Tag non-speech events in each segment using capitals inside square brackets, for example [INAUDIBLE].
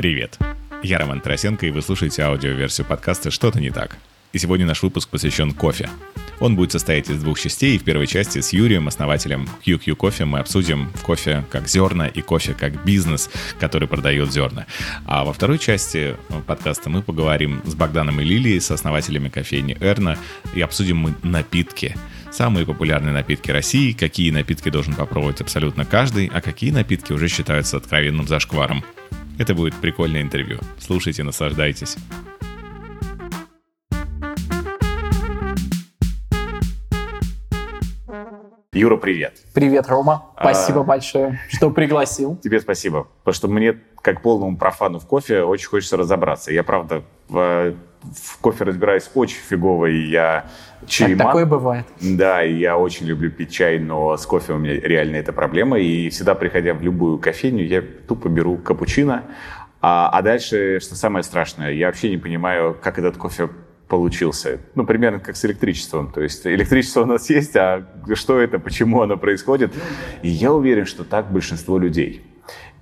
Привет! Я Роман Тарасенко, и вы слушаете аудиоверсию подкаста «Что-то не так». И сегодня наш выпуск посвящен кофе. Он будет состоять из двух частей, и в первой части с Юрием, основателем QQ Кофе, мы обсудим кофе как зерна и кофе как бизнес, который продает зерна. А во второй части подкаста мы поговорим с Богданом и Лилией, с основателями кофейни Эрна, и обсудим мы напитки – самые популярные напитки России, какие напитки должен попробовать абсолютно каждый, а какие напитки уже считаются откровенным зашкваром. Это будет прикольное интервью. Слушайте, наслаждайтесь. Юра, привет. Привет, Рома. Спасибо а... большое, что пригласил. Тебе спасибо. Потому что мне, как полному профану в кофе, очень хочется разобраться. Я, правда, в, в кофе разбираюсь очень фигово, и я чайман. Так, такое бывает. Да, и я очень люблю пить чай, но с кофе у меня реально это проблема. И всегда, приходя в любую кофейню, я тупо беру капучино. А, а дальше, что самое страшное, я вообще не понимаю, как этот кофе получился. Ну, примерно как с электричеством. То есть электричество у нас есть, а что это, почему оно происходит? И я уверен, что так большинство людей.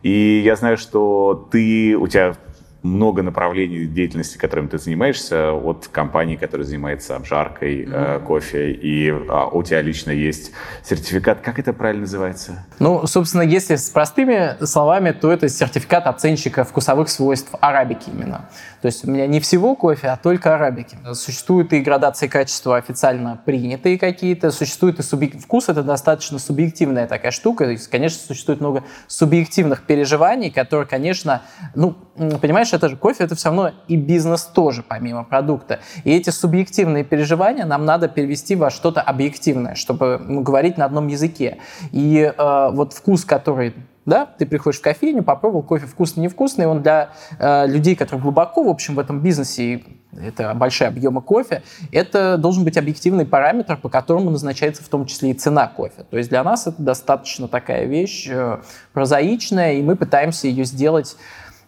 И я знаю, что ты, у тебя много направлений деятельности, которыми ты занимаешься, от компании, которая занимается обжаркой mm-hmm. э, кофе, и а, у тебя лично есть сертификат. Как это правильно называется? Ну, собственно, если с простыми словами, то это сертификат оценщика вкусовых свойств арабики именно. То есть у меня не всего кофе, а только арабики. Существуют и градации качества официально принятые какие-то, существует и субъект... Вкус — это достаточно субъективная такая штука. Есть, конечно, существует много субъективных переживаний, которые, конечно, ну, понимаешь, это же кофе, это все равно и бизнес тоже, помимо продукта. И эти субъективные переживания нам надо перевести во что-то объективное, чтобы ну, говорить на одном языке. И э, вот вкус, который да, ты приходишь в кофейню, попробовал кофе вкусный, невкусный, он для э, людей, которые глубоко, в общем, в этом бизнесе, это большие объемы кофе, это должен быть объективный параметр, по которому назначается в том числе и цена кофе. То есть для нас это достаточно такая вещь э, прозаичная, и мы пытаемся ее сделать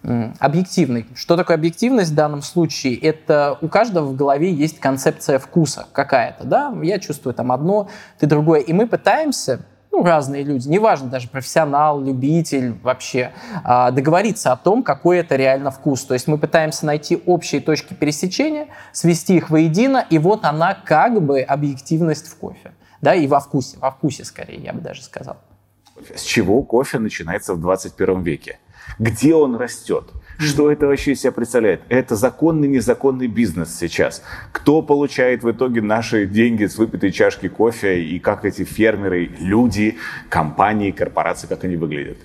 объективной. Что такое объективность в данном случае? Это у каждого в голове есть концепция вкуса какая-то, да? Я чувствую там одно, ты другое. И мы пытаемся ну, разные люди, неважно, даже профессионал, любитель вообще, а, договориться о том, какой это реально вкус. То есть мы пытаемся найти общие точки пересечения, свести их воедино, и вот она как бы объективность в кофе. Да, и во вкусе, во вкусе скорее, я бы даже сказал. С чего кофе начинается в 21 веке? Где он растет? Что это вообще из себя представляет? Это законный, незаконный бизнес сейчас. Кто получает в итоге наши деньги с выпитой чашки кофе и как эти фермеры, люди, компании, корпорации, как они выглядят?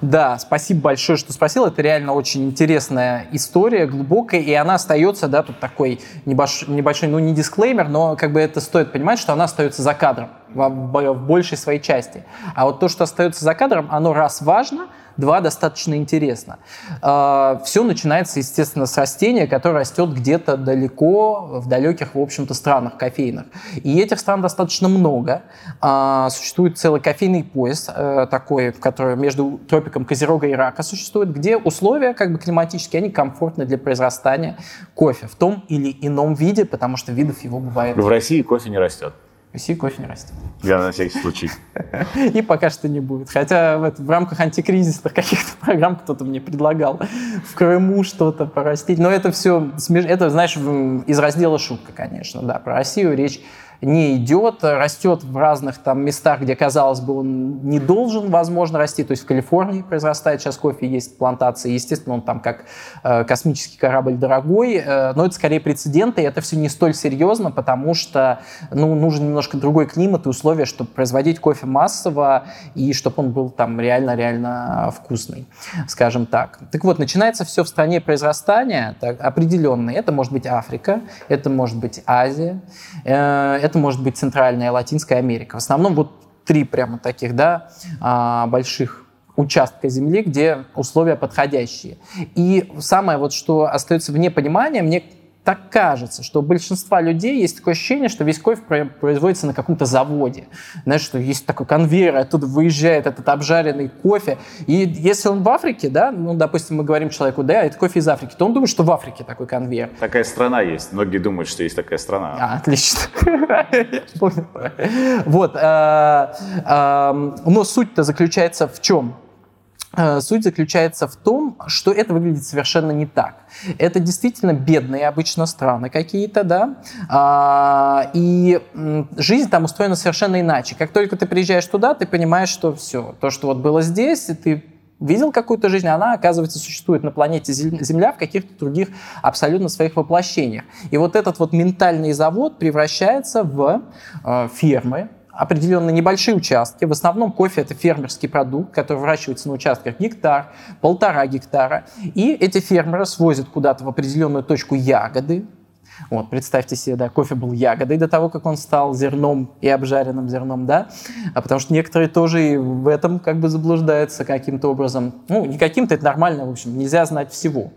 Да, спасибо большое, что спросил. Это реально очень интересная история, глубокая, и она остается, да, тут такой небольшой, небольшой ну не дисклеймер, но как бы это стоит понимать, что она остается за кадром в, в большей своей части. А вот то, что остается за кадром, оно раз важно, Два, достаточно интересно. А, Все начинается, естественно, с растения, которое растет где-то далеко, в далеких, в общем-то, странах кофейных. И этих стран достаточно много. А, существует целый кофейный пояс э, такой, который между тропиком Козерога и Рака существует, где условия как бы климатические, они комфортны для произрастания кофе в том или ином виде, потому что видов его бывает. В России кофе не растет. России кофе не растет. Я на всякий случай. [LAUGHS] И пока что не будет. Хотя в, в рамках антикризисных каких-то [LAUGHS] программ кто-то мне предлагал в Крыму что-то порастить. Но это все, это, знаешь, из раздела шутка, конечно. Да, про Россию речь не идет, растет в разных там местах, где, казалось бы, он не должен, возможно, расти. То есть в Калифорнии произрастает сейчас кофе, есть плантации. Естественно, он там как э, космический корабль дорогой, э, но это скорее прецеденты, и это все не столь серьезно, потому что ну, нужен немножко другой климат и условия, чтобы производить кофе массово и чтобы он был там реально-реально вкусный, скажем так. Так вот, начинается все в стране произрастания так, определенные. Это может быть Африка, это может быть Азия, э, это может быть Центральная и Латинская Америка. В основном вот три прямо таких, да, а, больших участка земли, где условия подходящие. И самое вот, что остается вне понимания, мне так кажется, что у большинства людей есть такое ощущение, что весь кофе производится на каком-то заводе. Знаешь, что есть такой конвейер, оттуда выезжает этот обжаренный кофе. И если он в Африке, да, ну, допустим, мы говорим человеку, да, это кофе из Африки, то он думает, что в Африке такой конвейер. Такая страна есть. Многие думают, что есть такая страна. А, отлично. [LAUGHS] Вот. Э, э, но суть-то заключается в чем? Э, суть заключается в том, что это выглядит совершенно не так. Это действительно бедные обычно страны какие-то, да, а, и жизнь там устроена совершенно иначе. Как только ты приезжаешь туда, ты понимаешь, что все, то, что вот было здесь, ты видел какую-то жизнь, она, оказывается, существует на планете Земля в каких-то других абсолютно своих воплощениях. И вот этот вот ментальный завод превращается в э, фермы, определенно небольшие участки. В основном кофе – это фермерский продукт, который выращивается на участках гектар, полтора гектара. И эти фермеры свозят куда-то в определенную точку ягоды, вот, представьте себе, да, кофе был ягодой до того, как он стал зерном и обжаренным зерном, да, а потому что некоторые тоже и в этом как бы заблуждаются каким-то образом. Ну, не каким-то, это нормально, в общем, нельзя знать всего.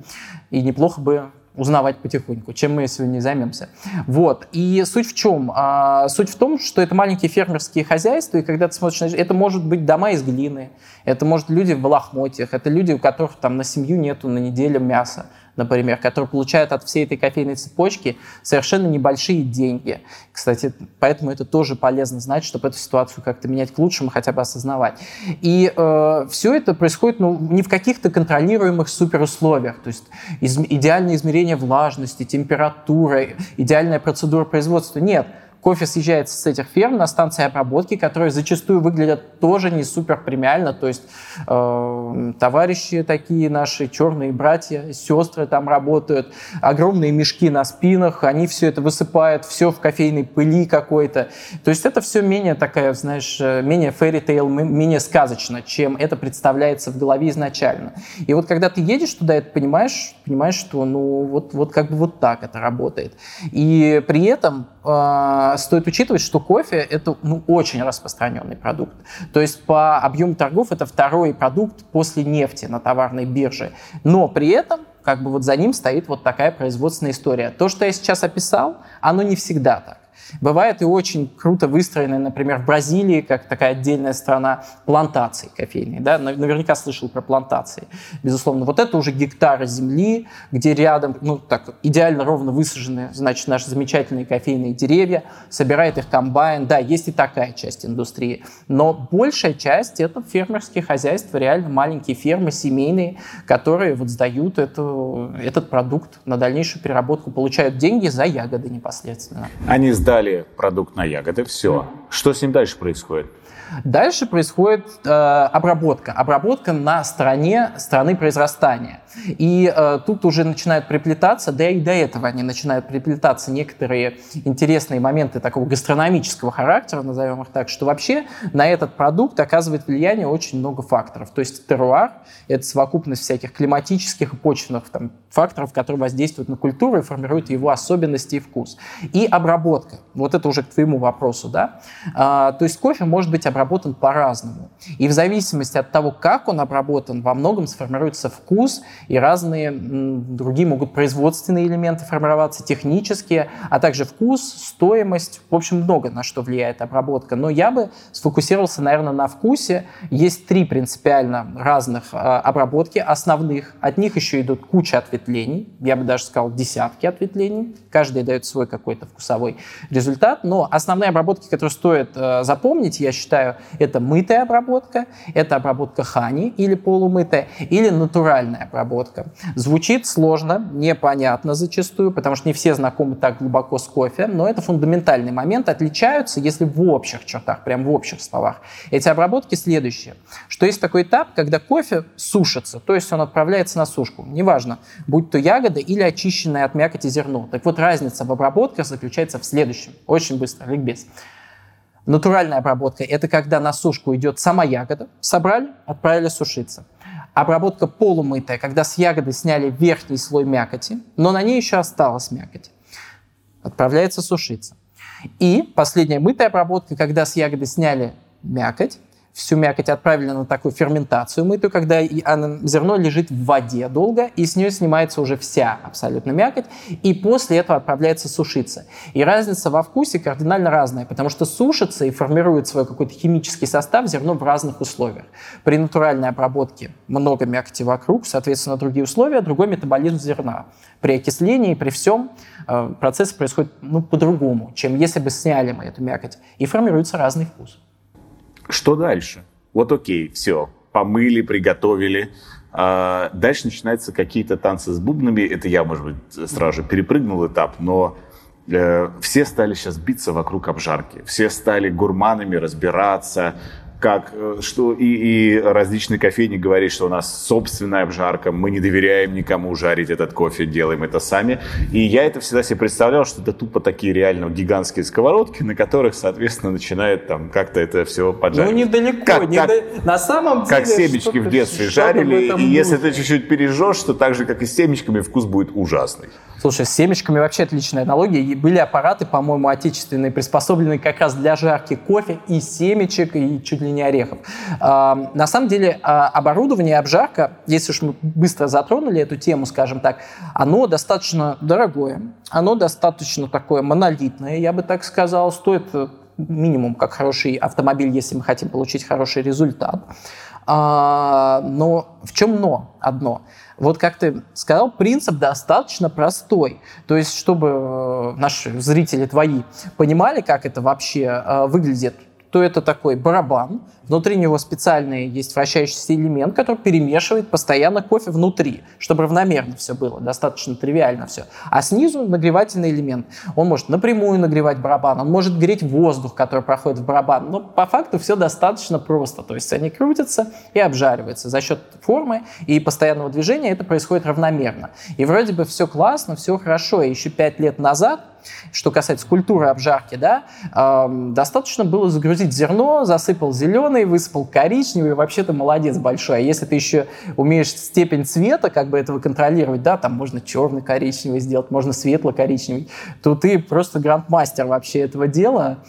И неплохо бы узнавать потихоньку, чем мы сегодня займемся. Вот. И суть в чем? А, суть в том, что это маленькие фермерские хозяйства, и когда ты смотришь это может быть дома из глины, это может люди в лохмотьях, это люди, у которых там на семью нету на неделю мяса например, которые получают от всей этой кофейной цепочки совершенно небольшие деньги. Кстати, поэтому это тоже полезно знать, чтобы эту ситуацию как-то менять к лучшему, хотя бы осознавать. И э, все это происходит ну, не в каких-то контролируемых суперусловиях, то есть из, идеальное измерение влажности, температуры, идеальная процедура производства. Нет, кофе съезжается с этих ферм на станции обработки, которые зачастую выглядят тоже не супер премиально, то есть э, товарищи такие наши, черные братья, сестры там работают, огромные мешки на спинах, они все это высыпают, все в кофейной пыли какой-то. То есть это все менее такая, знаешь, э, менее fairy tale, менее сказочно, чем это представляется в голове изначально. И вот когда ты едешь туда, это понимаешь, понимаешь, что ну вот, вот как бы вот так это работает. И при этом э, стоит учитывать, что кофе это ну, очень распространенный продукт. То есть по объему торгов это второй продукт после нефти на товарной бирже. Но при этом как бы вот за ним стоит вот такая производственная история. То, что я сейчас описал, оно не всегда так. Бывает и очень круто выстроенные, например, в Бразилии, как такая отдельная страна, плантации кофейные. Да? Наверняка слышал про плантации. Безусловно, вот это уже гектары земли, где рядом, ну так, идеально ровно высажены, значит, наши замечательные кофейные деревья, собирает их комбайн. Да, есть и такая часть индустрии. Но большая часть — это фермерские хозяйства, реально маленькие фермы, семейные, которые вот сдают эту, этот продукт на дальнейшую переработку, получают деньги за ягоды непосредственно. Они сдали дали продукт на ягоды, все. Что с ним дальше происходит? Дальше происходит э, обработка. Обработка на стороне страны произрастания. И э, тут уже начинают приплетаться, да и до этого они начинают приплетаться некоторые интересные моменты такого гастрономического характера, назовем их так, что вообще на этот продукт оказывает влияние очень много факторов. То есть теруар — это совокупность всяких климатических и почвенных там, факторов, которые воздействуют на культуру и формируют его особенности и вкус. И обработка. Вот это уже к твоему вопросу, да? А, то есть кофе может быть обработан по-разному. И в зависимости от того, как он обработан, во многом сформируется вкус и разные другие могут производственные элементы формироваться, технические, а также вкус, стоимость. В общем, много на что влияет обработка. Но я бы сфокусировался, наверное, на вкусе. Есть три принципиально разных а, обработки основных. От них еще идут куча ответвлений. Я бы даже сказал десятки ответвлений. Каждый дает свой какой-то вкусовой результат. Но основные обработки, которые стоит э, запомнить, я считаю, это мытая обработка, это обработка хани или полумытая, или натуральная обработка. Звучит сложно, непонятно зачастую, потому что не все знакомы так глубоко с кофе, но это фундаментальный момент. Отличаются, если в общих чертах, прям в общих словах. Эти обработки следующие, что есть такой этап, когда кофе сушится, то есть он отправляется на сушку. Неважно, будь то ягода или очищенное от мякоти зерно. Так вот, разница в обработках заключается в следующем. Очень быстро, ликбез. Натуральная обработка – это когда на сушку идет сама ягода, собрали, отправили сушиться. Обработка полумытая, когда с ягоды сняли верхний слой мякоти, но на ней еще осталась мякоть. Отправляется сушиться. И последняя мытая обработка, когда с ягоды сняли мякоть, всю мякоть отправили на такую ферментацию мытую, когда зерно лежит в воде долго, и с нее снимается уже вся абсолютно мякоть, и после этого отправляется сушиться. И разница во вкусе кардинально разная, потому что сушится и формирует свой какой-то химический состав зерно в разных условиях. При натуральной обработке много мякоти вокруг, соответственно, другие условия, другой метаболизм зерна. При окислении, при всем э, процесс происходит ну, по-другому, чем если бы сняли мы эту мякоть, и формируется разный вкус. Что дальше? Вот окей, все, помыли, приготовили. А дальше начинаются какие-то танцы с бубнами. Это я, может быть, сразу же перепрыгнул этап, но э, все стали сейчас биться вокруг обжарки. Все стали гурманами разбираться, как, э, что и, и различные кофейни говорят, что у нас собственная обжарка, мы не доверяем никому жарить этот кофе, делаем это сами. И я это всегда себе представлял, что это тупо такие реально гигантские сковородки, на которых, соответственно, начинает там как-то это все поджаривать. Ну, недалеко. Как, не как, до... На самом деле... Как семечки в детстве жарили, и если ты чуть-чуть пережжешь, то так же, как и с семечками, вкус будет ужасный. Слушай, с семечками вообще отличная аналогия. И были аппараты, по-моему, отечественные, приспособленные как раз для жарки кофе и семечек, и чуть ли не орехов. А, на самом деле а, оборудование обжарка, если уж мы быстро затронули эту тему, скажем так, оно достаточно дорогое, оно достаточно такое монолитное, я бы так сказал, стоит э, минимум как хороший автомобиль, если мы хотим получить хороший результат. А, но в чем но одно? Вот как ты сказал, принцип достаточно простой. То есть, чтобы э, наши зрители твои понимали, как это вообще э, выглядит, то это такой барабан, Внутри него специальный есть вращающийся элемент, который перемешивает постоянно кофе внутри, чтобы равномерно все было, достаточно тривиально все. А снизу нагревательный элемент. Он может напрямую нагревать барабан, он может греть воздух, который проходит в барабан. Но по факту все достаточно просто. То есть они крутятся и обжариваются. За счет формы и постоянного движения это происходит равномерно. И вроде бы все классно, все хорошо. И еще пять лет назад что касается культуры обжарки, да, э, достаточно было загрузить зерно, засыпал зеленый, зеленый, высыпал коричневый, вообще ты молодец большой. А если ты еще умеешь степень цвета как бы этого контролировать, да, там можно черный коричневый сделать, можно светло-коричневый, то ты просто грандмастер вообще этого дела.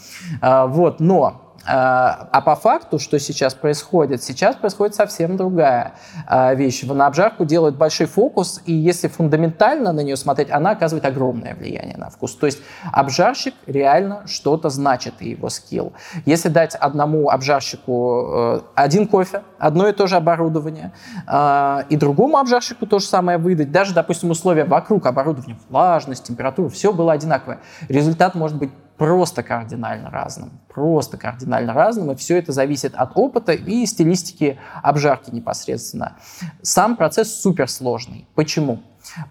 А, вот, но а, а по факту, что сейчас происходит? Сейчас происходит совсем другая а, вещь. На обжарку делают большой фокус, и если фундаментально на нее смотреть, она оказывает огромное влияние на вкус. То есть обжарщик реально что-то значит, и его скилл. Если дать одному обжарщику э, один кофе, одно и то же оборудование, а, и другому обжарщику то же самое выдать, даже, допустим, условия вокруг оборудования, влажность, температура, все было одинаковое. Результат может быть просто кардинально разным. Просто кардинально разным. И все это зависит от опыта и стилистики обжарки непосредственно. Сам процесс суперсложный. Почему?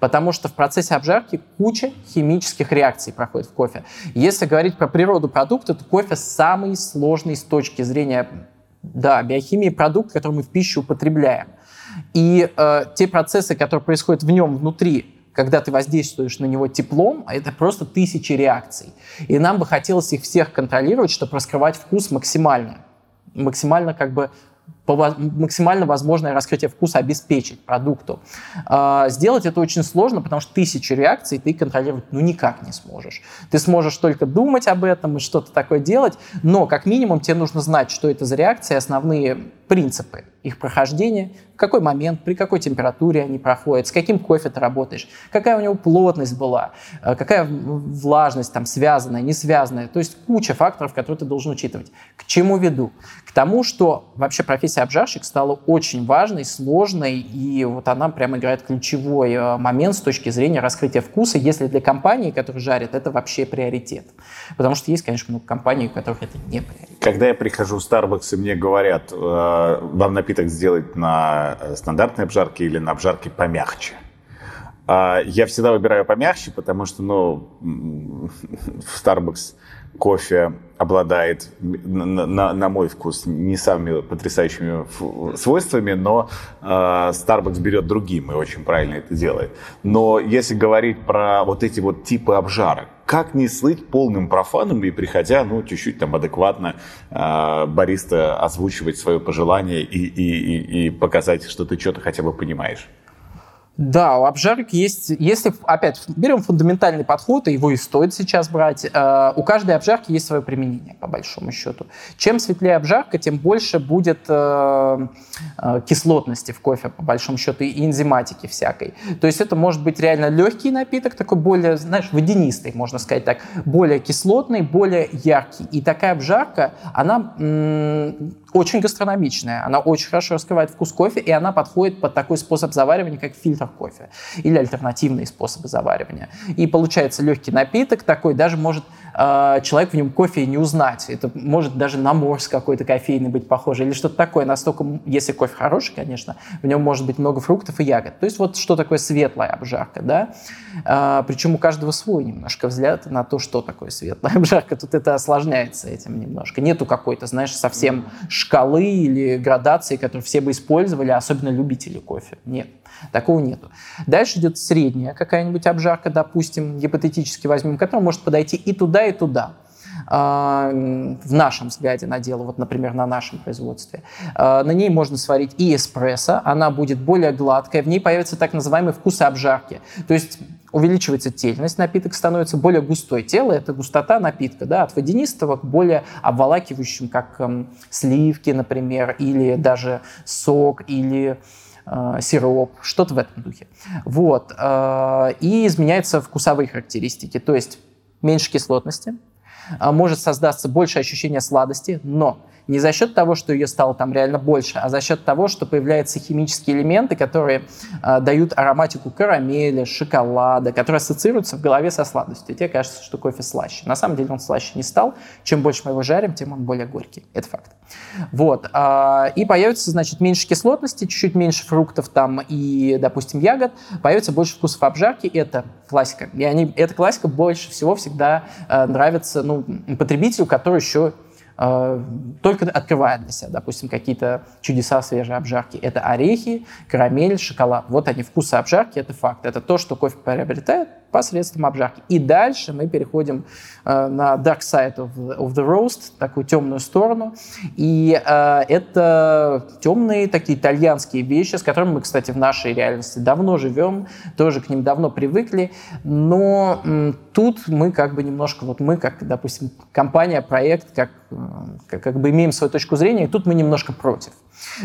Потому что в процессе обжарки куча химических реакций проходит в кофе. Если говорить про природу продукта, то кофе самый сложный с точки зрения да, биохимии продукт, который мы в пищу употребляем. И э, те процессы, которые происходят в нем внутри, когда ты воздействуешь на него теплом, а это просто тысячи реакций. И нам бы хотелось их всех контролировать, чтобы раскрывать вкус максимально. Максимально как бы максимально возможное раскрытие вкуса обеспечить продукту. А, сделать это очень сложно, потому что тысячи реакций ты контролировать ну никак не сможешь. Ты сможешь только думать об этом и что-то такое делать, но как минимум тебе нужно знать, что это за реакции, основные принципы их прохождения, в какой момент, при какой температуре они проходят, с каким кофе ты работаешь, какая у него плотность была, э, какая влажность там связанная, не связанная. То есть куча факторов, которые ты должен учитывать. К чему веду? Тому, что вообще профессия обжарщик стала очень важной, сложной, и вот она прямо играет ключевой э, момент с точки зрения раскрытия вкуса, если для компании, которая жарит, это вообще приоритет. Потому что есть, конечно, много компаний, у которых это не приоритет. Когда я прихожу в Starbucks, и мне говорят, э, вам напиток сделать на э, стандартной обжарке или на обжарке помягче. А, я всегда выбираю помягче, потому что, ну, [LAUGHS] в Starbucks кофе обладает, на, на, на мой вкус, не самыми потрясающими свойствами, но э, Starbucks берет другим и очень правильно это делает. Но если говорить про вот эти вот типы обжарок, как не слыть полным профаном и приходя, ну, чуть-чуть там адекватно э, бариста озвучивать свое пожелание и, и, и, и показать, что ты что-то хотя бы понимаешь? Да, у обжарок есть, если, опять, берем фундаментальный подход, и его и стоит сейчас брать, э, у каждой обжарки есть свое применение, по большому счету. Чем светлее обжарка, тем больше будет э, э, кислотности в кофе, по большому счету, и энзиматики всякой. То есть это может быть реально легкий напиток, такой более, знаешь, водянистый, можно сказать так, более кислотный, более яркий. И такая обжарка, она м- очень гастрономичная, она очень хорошо раскрывает вкус кофе, и она подходит под такой способ заваривания, как фильтр кофе или альтернативные способы заваривания. И получается легкий напиток такой, даже может э, человек в нем кофе не узнать. Это может даже на морс какой-то кофейный быть похож или что-то такое. Настолько, если кофе хороший, конечно, в нем может быть много фруктов и ягод. То есть вот что такое светлая обжарка, да? Э, причем у каждого свой немножко взгляд на то, что такое светлая [LAUGHS] обжарка. Тут это осложняется этим немножко. Нету какой-то, знаешь, совсем шкалы или градации, которые все бы использовали, особенно любители кофе. Нет. Такого нету. Дальше идет средняя какая-нибудь обжарка, допустим, гипотетически возьмем, которая может подойти и туда, и туда а, в нашем взгляде на дело, вот, например, на нашем производстве. А, на ней можно сварить и эспрессо, она будет более гладкая, в ней появится так называемый вкус обжарки. То есть увеличивается тельность, напиток становится более густой. Тело – это густота напитка, да, от водянистого к более обволакивающим, как эм, сливки, например, или даже сок, или э, сироп, что-то в этом духе. Вот. Э, и изменяются вкусовые характеристики, то есть меньше кислотности, э, может создаться больше ощущения сладости, но не за счет того, что ее стало там реально больше, а за счет того, что появляются химические элементы, которые э, дают ароматику карамели, шоколада, которые ассоциируются в голове со сладостью. Тебе кажется, что кофе слаще. На самом деле он слаще не стал. Чем больше мы его жарим, тем он более горький. Это факт. Вот. Э, и появится, значит, меньше кислотности, чуть-чуть меньше фруктов там и, допустим, ягод. Появится больше вкусов обжарки. Это классика. И они, эта классика больше всего всегда э, нравится ну, потребителю, который еще только открывает для себя, допустим, какие-то чудеса свежей обжарки. Это орехи, карамель, шоколад. Вот они, вкусы обжарки, это факт. Это то, что кофе приобретает посредством обжарки. И дальше мы переходим э, на dark side of the, of the roast, такую темную сторону. И э, это темные такие итальянские вещи, с которыми мы, кстати, в нашей реальности давно живем, тоже к ним давно привыкли. Но м, тут мы как бы немножко, вот мы как, допустим, компания, проект, как, э, как, как бы имеем свою точку зрения, и тут мы немножко против.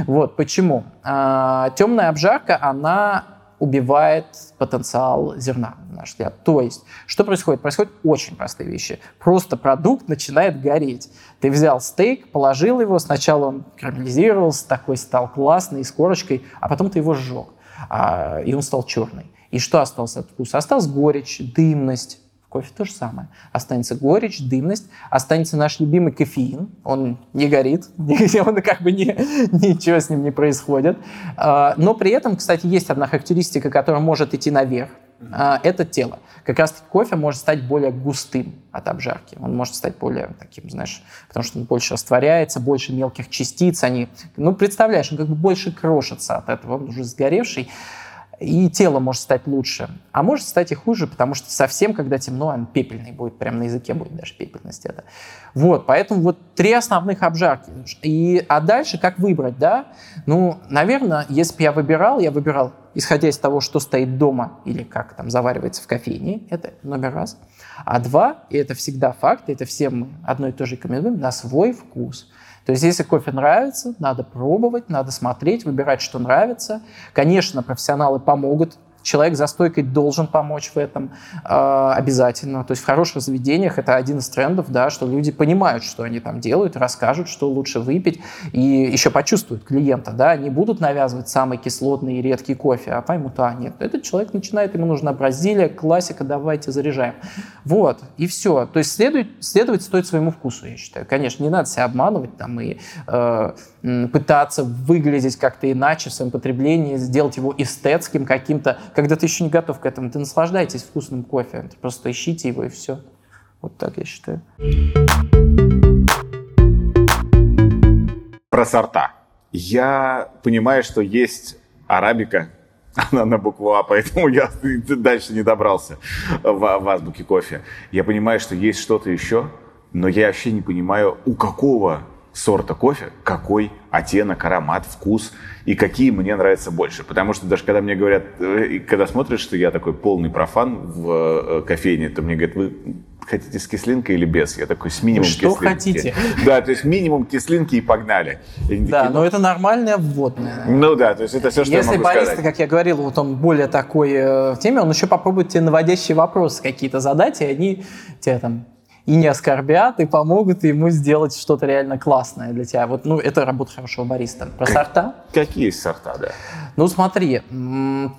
Вот почему. Э, темная обжарка, она убивает потенциал зерна, на наш взгляд. То есть, что происходит? Происходят очень простые вещи. Просто продукт начинает гореть. Ты взял стейк, положил его, сначала он карамелизировался, такой стал классный, с корочкой, а потом ты его сжег, а, и он стал черный. И что осталось от вкуса? Осталась горечь, дымность, кофе то же самое. Останется горечь, дымность, останется наш любимый кофеин. Он не горит, [LAUGHS] он как бы не, ничего с ним не происходит. А, но при этом, кстати, есть одна характеристика, которая может идти наверх. А, это тело. Как раз кофе может стать более густым от обжарки. Он может стать более таким, знаешь, потому что он больше растворяется, больше мелких частиц. Они, ну, представляешь, он как бы больше крошится от этого. Он уже сгоревший и тело может стать лучше, а может стать и хуже, потому что совсем, когда темно, он пепельный будет, прямо на языке будет даже пепельность это. Вот, поэтому вот три основных обжарки. И, а дальше как выбрать, да? Ну, наверное, если бы я выбирал, я выбирал, исходя из того, что стоит дома или как там заваривается в кофейне, это номер раз. А два, и это всегда факт, это всем мы одно и то же рекомендуем, на свой вкус. То есть если кофе нравится, надо пробовать, надо смотреть, выбирать, что нравится. Конечно, профессионалы помогут человек за стойкой должен помочь в этом э, обязательно. То есть в хороших заведениях это один из трендов, да, что люди понимают, что они там делают, расскажут, что лучше выпить, и еще почувствуют клиента. Да, не будут навязывать самый кислотный и редкий кофе, а поймут, а нет, этот человек начинает, ему нужна Бразилия, классика, давайте заряжаем. Вот, и все. То есть следовать, следовать стоит своему вкусу, я считаю. Конечно, не надо себя обманывать там и э, пытаться выглядеть как-то иначе в своем потреблении, сделать его эстетским каким-то, когда ты еще не готов к этому. Ты наслаждайтесь вкусным кофе, просто ищите его и все. Вот так я считаю. Про сорта. Я понимаю, что есть арабика, [LAUGHS] она на букву А, поэтому я [LAUGHS] дальше не добрался в, в азбуке кофе. Я понимаю, что есть что-то еще, но я вообще не понимаю, у какого сорта кофе, какой оттенок, аромат, вкус и какие мне нравятся больше. Потому что даже когда мне говорят, э, когда смотришь, что я такой полный профан в э, кофейне, то мне говорят, вы хотите с кислинкой или без? Я такой, с минимум что кислинки. хотите. [LAUGHS] Да, то есть минимум кислинки и погнали. И да, такие, но это нормальное вводное. Ну да, то есть это все, что Если я могу бариста, сказать. как я говорил, вот он более такой э, в теме, он еще попробует тебе наводящие вопросы какие-то задать, и они тебе там и не оскорбят, и помогут ему сделать что-то реально классное для тебя. Вот, ну, это работа хорошего бариста. Про сорта? Какие сорта, да? Ну, смотри,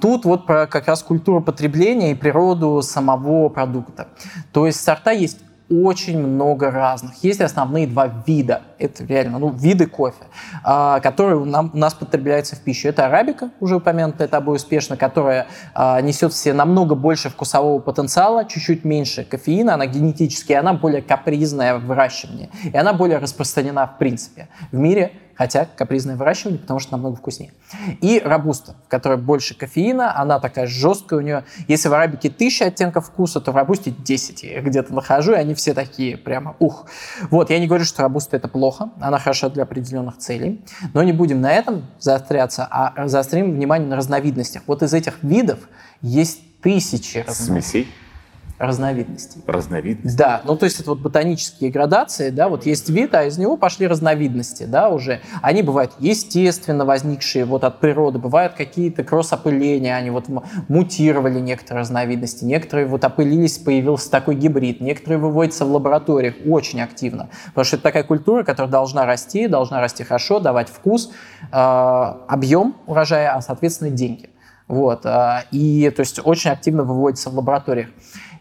тут вот про как раз культуру потребления и природу самого продукта. То есть сорта есть очень много разных. Есть основные два вида, это реально, ну, виды кофе, а, которые нам, у нас потребляются в пищу. Это арабика, уже упомянутая тобой успешно, которая а, несет в себе намного больше вкусового потенциала, чуть-чуть меньше кофеина, она генетически, она более капризная в выращивании, и она более распространена в принципе в мире хотя капризное выращивание, потому что намного вкуснее. И рабуста, в которой больше кофеина, она такая жесткая у нее. Если в арабике тысяча оттенков вкуса, то в рабусте 10 я где-то нахожу, и они все такие прямо ух. Вот, я не говорю, что рабуста это плохо, она хороша для определенных целей, но не будем на этом заостряться, а заострим внимание на разновидностях. Вот из этих видов есть тысячи Смесей? Разновидностей. Разновидностей? Да, ну то есть это вот ботанические градации, да, вот есть вид, а из него пошли разновидности, да, уже. Они бывают естественно возникшие вот от природы, бывают какие-то кросс-опыления, они вот мутировали некоторые разновидности, некоторые вот опылились, появился такой гибрид, некоторые выводятся в лабораториях очень активно, потому что это такая культура, которая должна расти, должна расти хорошо, давать вкус, э, объем урожая, а соответственно деньги. Вот, э, и то есть очень активно выводится в лабораториях.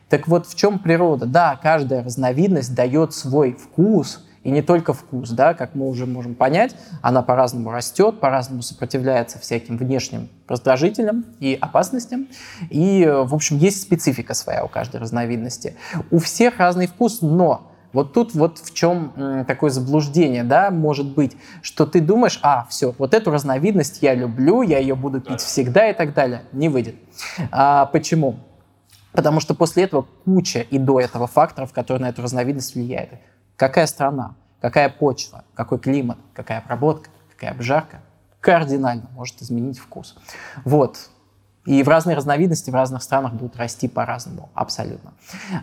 Так вот, в чем природа? Да, каждая разновидность дает свой вкус, и не только вкус, да, как мы уже можем понять, она по-разному растет, по-разному сопротивляется всяким внешним раздражителям и опасностям. И, в общем, есть специфика своя у каждой разновидности. У всех разный вкус, но вот тут вот в чем такое заблуждение, да, может быть, что ты думаешь, а, все, вот эту разновидность я люблю, я ее буду пить всегда и так далее. Не выйдет. А, почему? Потому что после этого куча и до этого факторов, которые на эту разновидность влияют. Какая страна, какая почва, какой климат, какая обработка, какая обжарка кардинально может изменить вкус. Вот. И в разные разновидности в разных странах будут расти по-разному, абсолютно.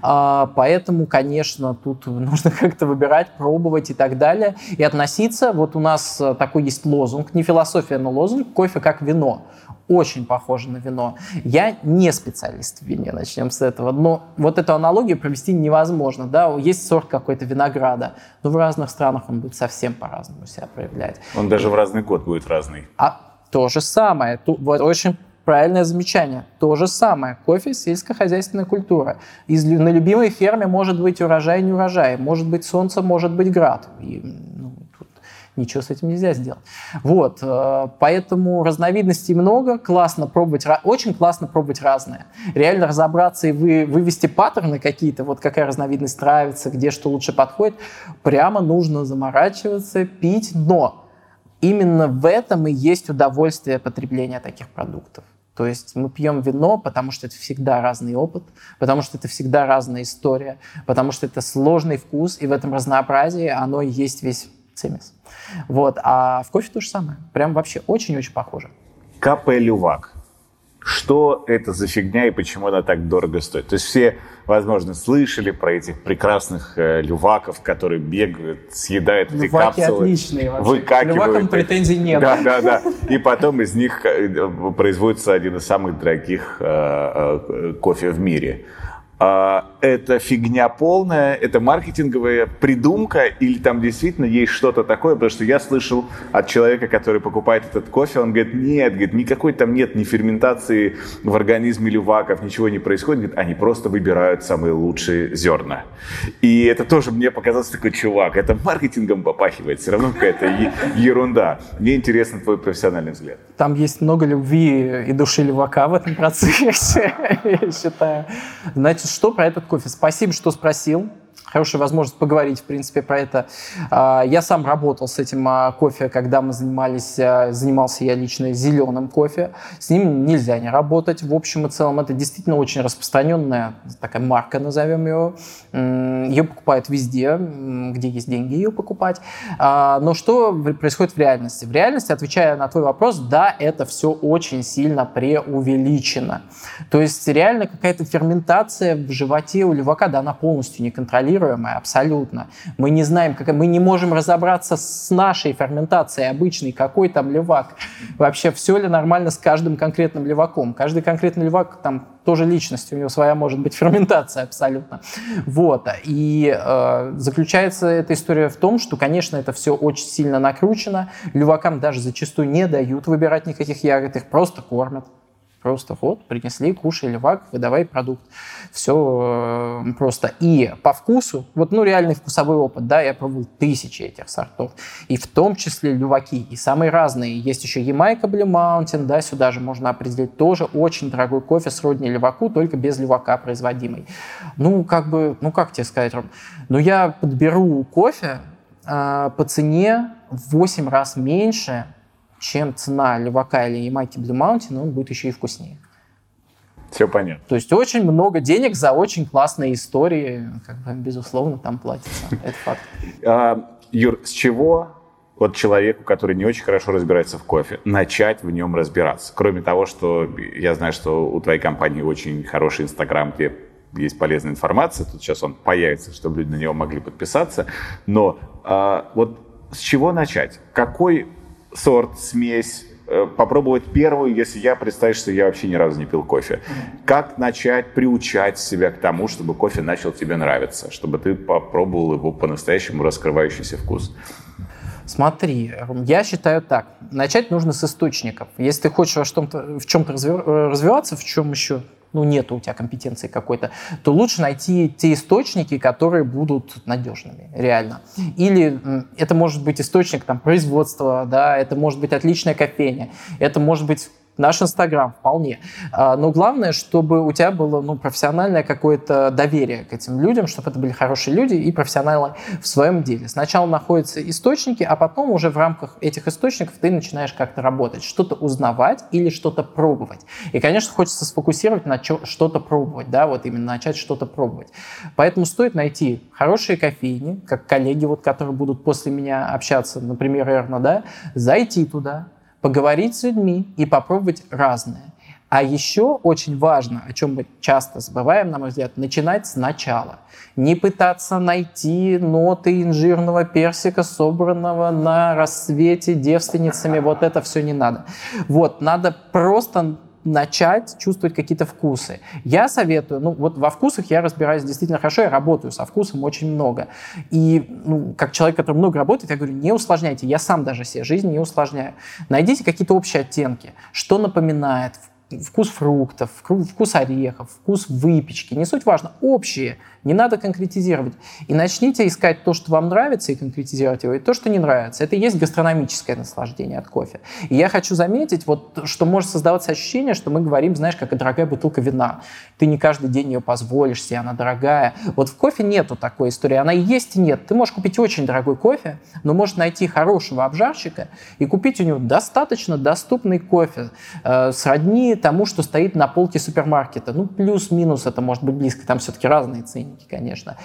А, поэтому, конечно, тут [LAUGHS] нужно как-то выбирать, пробовать и так далее. И относиться, вот у нас такой есть лозунг, не философия, но лозунг, кофе как вино очень похоже на вино. Я не специалист в вине, начнем с этого. Но вот эту аналогию провести невозможно. Да? Есть сорт какой-то винограда, но в разных странах он будет совсем по-разному себя проявлять. Он даже в разный год будет разный. А то же самое. Тут, вот, очень правильное замечание. То же самое. Кофе – сельскохозяйственная культура. Из, на любимой ферме может быть урожай, не урожай. Может быть солнце, может быть град. И, ничего с этим нельзя сделать. Вот, э, поэтому разновидностей много, классно пробовать, очень классно пробовать разные. Реально разобраться и вы, вывести паттерны какие-то, вот какая разновидность нравится, где что лучше подходит, прямо нужно заморачиваться, пить, но именно в этом и есть удовольствие потребления таких продуктов. То есть мы пьем вино, потому что это всегда разный опыт, потому что это всегда разная история, потому что это сложный вкус, и в этом разнообразии оно и есть весь цимис. Вот. А в кофе то же самое. Прям вообще очень-очень похоже. КП Лювак. Что это за фигня и почему она так дорого стоит? То есть все, возможно, слышали про этих прекрасных э, люваков, которые бегают, съедают Люваки эти капсулы. отличные вообще. Выкакивают. Лювакам претензий нет. Да, да, да. И потом из них э, производится один из самых дорогих э, э, кофе в мире. А, это фигня полная, это маркетинговая придумка или там действительно есть что-то такое, потому что я слышал от человека, который покупает этот кофе, он говорит, нет, говорит, никакой там нет ни ферментации в организме люваков, ничего не происходит, говорит, они просто выбирают самые лучшие зерна. И это тоже мне показалось такой чувак, это маркетингом попахивает, все равно какая-то ерунда. Мне интересен твой профессиональный взгляд. Там есть много любви и души левака в этом процессе, [LAUGHS] я считаю. Значит, что про этот кофе? Спасибо, что спросил хорошая возможность поговорить, в принципе, про это. А, я сам работал с этим а, кофе, когда мы занимались, а, занимался я лично зеленым кофе. С ним нельзя не работать. В общем и целом, это действительно очень распространенная такая марка, назовем ее. Ее покупают везде, где есть деньги ее покупать. Но что происходит в реальности? В реальности, отвечая на твой вопрос, да, это все очень сильно преувеличено. То есть реально какая-то ферментация в животе у левака, да, она полностью не контролируется неконтролируемая абсолютно. Мы не знаем, как, мы не можем разобраться с нашей ферментацией обычной, какой там левак. Вообще, все ли нормально с каждым конкретным леваком. Каждый конкретный левак там тоже личность, у него своя может быть [LAUGHS] ферментация абсолютно. Вот. И э, заключается эта история в том, что, конечно, это все очень сильно накручено. Левакам даже зачастую не дают выбирать никаких ягод, их просто кормят. Просто вот, принесли, кушай, левак, выдавай продукт. Все э, просто. И по вкусу, вот, ну, реальный вкусовой опыт, да, я пробовал тысячи этих сортов. И в том числе люваки, и самые разные. Есть еще Ямайка Blue Mountain, да, сюда же можно определить тоже очень дорогой кофе сродни леваку, только без левака производимый. Ну, как бы, ну, как тебе сказать, Ром? Ну, я подберу кофе э, по цене в 8 раз меньше, чем цена левака или ямайки Blue Mountain, он будет еще и вкуснее. Все понятно. То есть очень много денег за очень классные истории, как бы, безусловно, там платится. [LAUGHS] Это факт. А, Юр, с чего вот человеку, который не очень хорошо разбирается в кофе, начать в нем разбираться? Кроме того, что я знаю, что у твоей компании очень хороший Инстаграм, где есть полезная информация, тут сейчас он появится, чтобы люди на него могли подписаться. Но а, вот с чего начать? Какой сорт, смесь, э, попробовать первую, если я представить, что я вообще ни разу не пил кофе. Как начать приучать себя к тому, чтобы кофе начал тебе нравиться, чтобы ты попробовал его по-настоящему раскрывающийся вкус? Смотри, я считаю так. Начать нужно с источников. Если ты хочешь во что-то, в чем-то э, развиваться, в чем еще ну, нет у тебя компетенции какой-то, то лучше найти те источники, которые будут надежными, реально. Или это может быть источник там, производства, да, это может быть отличная кофейня, это может быть Наш Инстаграм вполне. А, но главное, чтобы у тебя было ну, профессиональное какое-то доверие к этим людям, чтобы это были хорошие люди и профессионалы в своем деле. Сначала находятся источники, а потом уже в рамках этих источников ты начинаешь как-то работать, что-то узнавать или что-то пробовать. И, конечно, хочется сфокусировать на что-то пробовать, да, вот именно начать что-то пробовать. Поэтому стоит найти хорошие кофейни, как коллеги, вот, которые будут после меня общаться, например, Эрна, да, зайти туда, поговорить с людьми и попробовать разное. А еще очень важно, о чем мы часто забываем, на мой взгляд, начинать сначала. Не пытаться найти ноты инжирного персика, собранного на рассвете девственницами. Вот это все не надо. Вот, надо просто начать чувствовать какие-то вкусы. Я советую, ну вот во вкусах я разбираюсь действительно хорошо, я работаю со вкусом очень много. И ну, как человек, который много работает, я говорю, не усложняйте, я сам даже себе жизнь не усложняю. Найдите какие-то общие оттенки, что напоминает, вкус фруктов, вкус орехов, вкус выпечки, не суть важно, общие, не надо конкретизировать. И начните искать то, что вам нравится, и конкретизировать его, и то, что не нравится. Это и есть гастрономическое наслаждение от кофе. И я хочу заметить, вот, что может создаваться ощущение, что мы говорим, знаешь, как и дорогая бутылка вина. Ты не каждый день ее позволишь себе, она дорогая. Вот в кофе нету такой истории, она и есть и нет. Ты можешь купить очень дорогой кофе, но можешь найти хорошего обжарщика и купить у него достаточно доступный кофе, э, сродни тому, что стоит на полке супермаркета. Ну, плюс-минус это может быть близко, там все-таки разные ценники, конечно.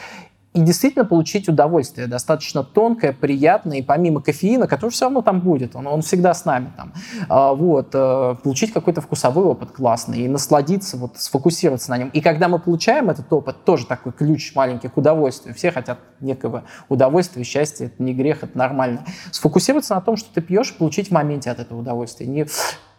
И действительно получить удовольствие достаточно тонкое, приятное, и помимо кофеина, который все равно там будет, он, он всегда с нами там, а, вот, э, получить какой-то вкусовой опыт классный и насладиться, вот, сфокусироваться на нем. И когда мы получаем этот опыт, тоже такой ключ маленький к удовольствию, все хотят некого удовольствия, счастья, это не грех, это нормально. Сфокусироваться на том, что ты пьешь, получить в моменте от этого удовольствия. Не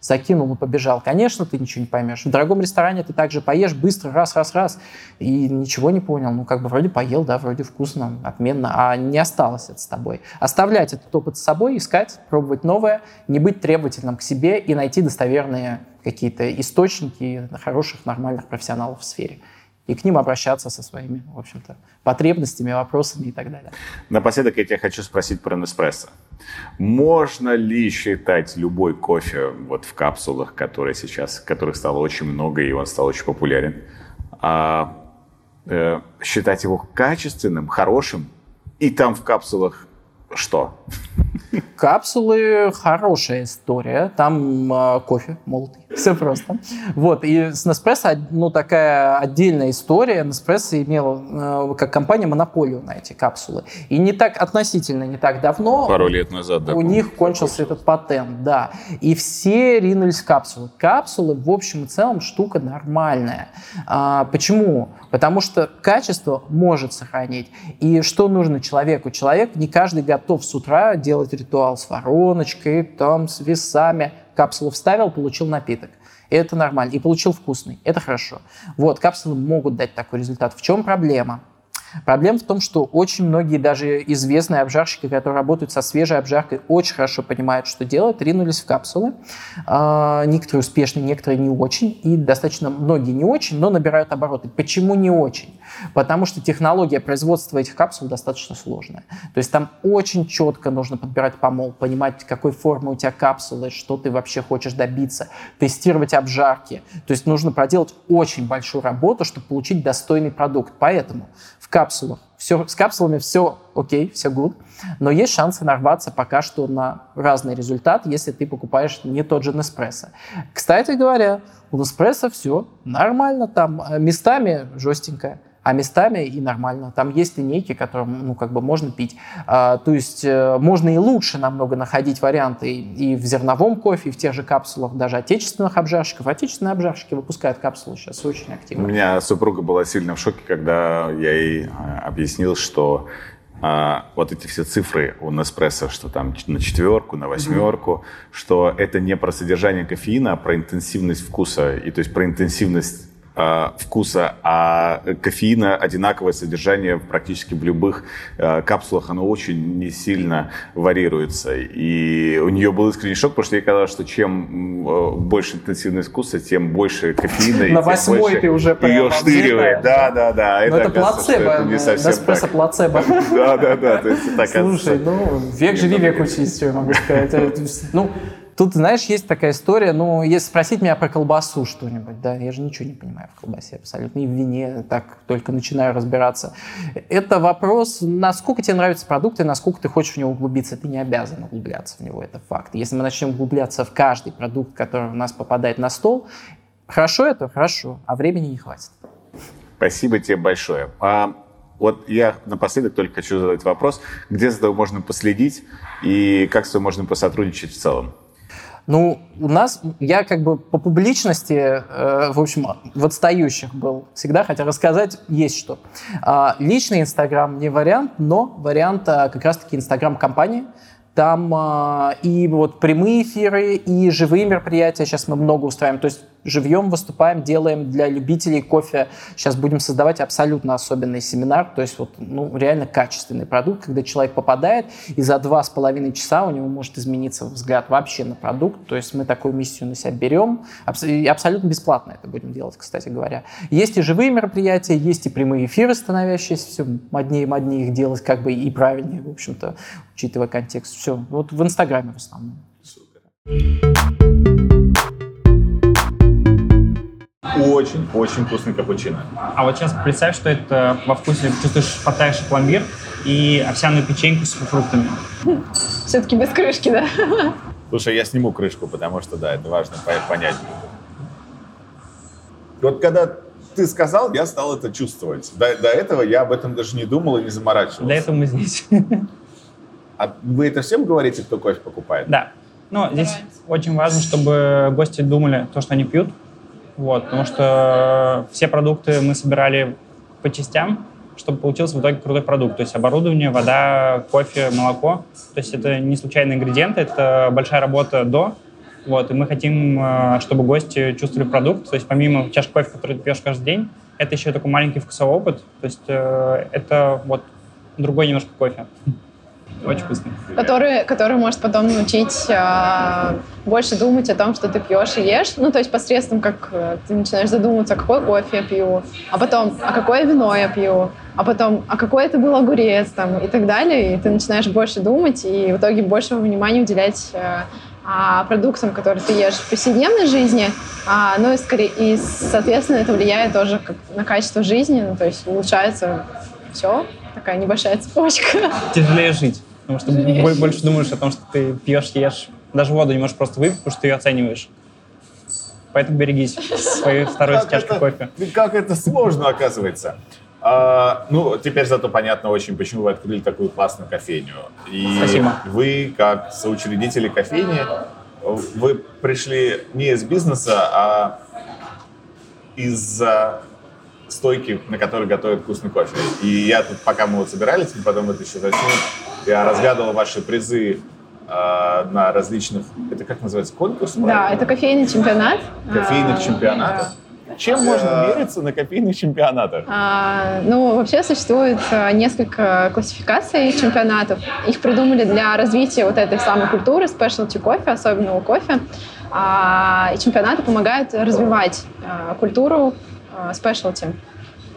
закинул и побежал. Конечно, ты ничего не поймешь. В дорогом ресторане ты также поешь быстро, раз, раз, раз, и ничего не понял. Ну, как бы вроде поел, да, вроде вкусно, отменно, а не осталось это с тобой. Оставлять этот опыт с собой, искать, пробовать новое, не быть требовательным к себе и найти достоверные какие-то источники хороших, нормальных профессионалов в сфере и к ним обращаться со своими, в общем-то, потребностями, вопросами и так далее. Напоследок я тебя хочу спросить про Неспрессо. Можно ли считать любой кофе вот в капсулах, которые сейчас, которых стало очень много, и он стал очень популярен, а, э, считать его качественным, хорошим, и там в капсулах что? Капсулы хорошая история. Там э, кофе молотый. [LAUGHS] Все просто. Вот. И с Nespresso, ну, такая отдельная история. Nespresso имел э, как компания монополию на эти капсулы. И не так относительно, не так давно. Пару лет назад, да. У них кончился этот патент, да. И все ринулись в капсулы. Капсулы, в общем и целом, штука нормальная. А, почему? Потому что качество может сохранить. И что нужно человеку? Человек не каждый готов с утра делать ритуал с вороночкой, там, с весами. Капсулу вставил, получил напиток. И это нормально. И получил вкусный. Это хорошо. Вот, капсулы могут дать такой результат. В чем проблема? Проблема в том, что очень многие даже известные обжарщики, которые работают со свежей обжаркой, очень хорошо понимают, что делать, ринулись в капсулы. А, некоторые успешные, некоторые не очень. И достаточно многие не очень, но набирают обороты. Почему не очень? Потому что технология производства этих капсул достаточно сложная. То есть там очень четко нужно подбирать помол, понимать, какой формы у тебя капсулы, что ты вообще хочешь добиться, тестировать обжарки. То есть нужно проделать очень большую работу, чтобы получить достойный продукт. Поэтому в капсулах. Все, с капсулами все окей, все good, но есть шансы нарваться пока что на разный результат, если ты покупаешь не тот же Nespresso. Кстати говоря, у Nespresso все нормально, там э, местами жестенькое, а местами и нормально. Там есть линейки, которые, ну, как бы можно пить. А, то есть э, можно и лучше намного находить варианты и, и в зерновом кофе, и в тех же капсулах даже отечественных обжарщиков. Отечественные обжарщики выпускают капсулы сейчас очень активно. У меня супруга была сильно в шоке, когда я ей э, объяснил, что а, вот эти все цифры у Неспрессо, что там на четверку, на восьмерку, mm-hmm. что это не про содержание кофеина, а про интенсивность вкуса. И то есть про интенсивность вкуса, а кофеина одинаковое содержание практически в любых э, капсулах, оно очень не сильно варьируется. И у нее был искренний шок, потому что ей казалось, что чем э, больше интенсивность вкуса, тем больше кофеина. На восьмой ты уже ее штыривает. Да, да, да. Но это плацебо, Неспрессо плацебо. [LAUGHS] Да, да, да. Слушай, ну, век живи, век учись, что я могу сказать. [LAUGHS] Ну, Тут, знаешь, есть такая история, ну, если спросить меня про колбасу что-нибудь, да, я же ничего не понимаю в колбасе абсолютно, и в вине так только начинаю разбираться. Это вопрос, насколько тебе нравятся продукты, насколько ты хочешь в него углубиться. Ты не обязан углубляться в него, это факт. Если мы начнем углубляться в каждый продукт, который у нас попадает на стол, хорошо это, хорошо, а времени не хватит. Спасибо тебе большое. А вот я напоследок только хочу задать вопрос, где за тобой можно последить и как с тобой можно посотрудничать в целом? Ну, у нас, я как бы по публичности, э, в общем, в отстающих был всегда, хотя рассказать есть что. Э, личный Инстаграм не вариант, но вариант э, как раз-таки Инстаграм-компании, там э, и вот прямые эфиры, и живые мероприятия сейчас мы много устраиваем. То есть живьем выступаем, делаем для любителей кофе. Сейчас будем создавать абсолютно особенный семинар, то есть вот, ну, реально качественный продукт, когда человек попадает, и за два с половиной часа у него может измениться взгляд вообще на продукт. То есть мы такую миссию на себя берем, абсолютно бесплатно это будем делать, кстати говоря. Есть и живые мероприятия, есть и прямые эфиры, становящиеся все моднее и моднее их делать, как бы и правильнее, в общем-то, учитывая контекст. Все, вот в Инстаграме в основном. Супер. Очень-очень вкусный капучино. А вот сейчас представь, что это во вкусе чувствуешь потаявший пломбир и овсяную печеньку с фруктами. Все-таки без крышки, да? Слушай, я сниму крышку, потому что, да, это важно понять. Вот когда ты сказал, я стал это чувствовать. До, до этого я об этом даже не думал и не заморачивался. Для этого мы здесь. А вы это всем говорите, кто кофе покупает? Да. Ну, здесь очень важно, чтобы гости думали то, что они пьют, вот, потому что все продукты мы собирали по частям, чтобы получился в итоге крутой продукт. То есть оборудование, вода, кофе, молоко. То есть это не случайные ингредиенты, это большая работа до. Вот, и мы хотим, э, чтобы гости чувствовали продукт. То есть помимо чашки кофе, который ты пьешь каждый день, это еще такой маленький вкусовой опыт. То есть э, это вот другой немножко кофе. Очень вкусно. Который, который может потом научить э, больше думать о том, что ты пьешь и ешь. Ну, то есть посредством, как э, ты начинаешь задумываться, какой кофе я пью, а потом, а какое вино я пью, а потом, а какой это был огурец там и так далее. И ты начинаешь больше думать и в итоге больше внимания уделять э, а, продуктам, которые ты ешь в повседневной жизни, а, ну и, скорее, и, соответственно, это влияет тоже как на качество жизни, ну, то есть улучшается все, такая небольшая цепочка. Тяжелее жить. Потому что бо- больше думаешь о том, что ты пьешь, ешь. Даже воду не можешь просто выпить, потому что ты ее оцениваешь. Поэтому берегись своей второй это- кофе. Как это сложно, оказывается. А, ну, теперь зато понятно очень, почему вы открыли такую классную кофейню. И Спасибо. вы, как соучредители кофейни, вы пришли не из бизнеса, а из-за стойки, на которой готовят вкусный кофе. И я тут, пока мы вот собирались, мы потом это еще зачем, я разгадывал ваши призы а, на различных, это как называется, конкурс? Да, правильно? это кофейный чемпионат. кофейных А, чемпионатов. Чем можно мериться на кофейных чемпионатах? А, ну, вообще существует а, несколько классификаций чемпионатов. Их придумали для развития вот этой самой культуры спешлти кофе, особенного кофе. А, и чемпионаты помогают развивать а, культуру спешлти.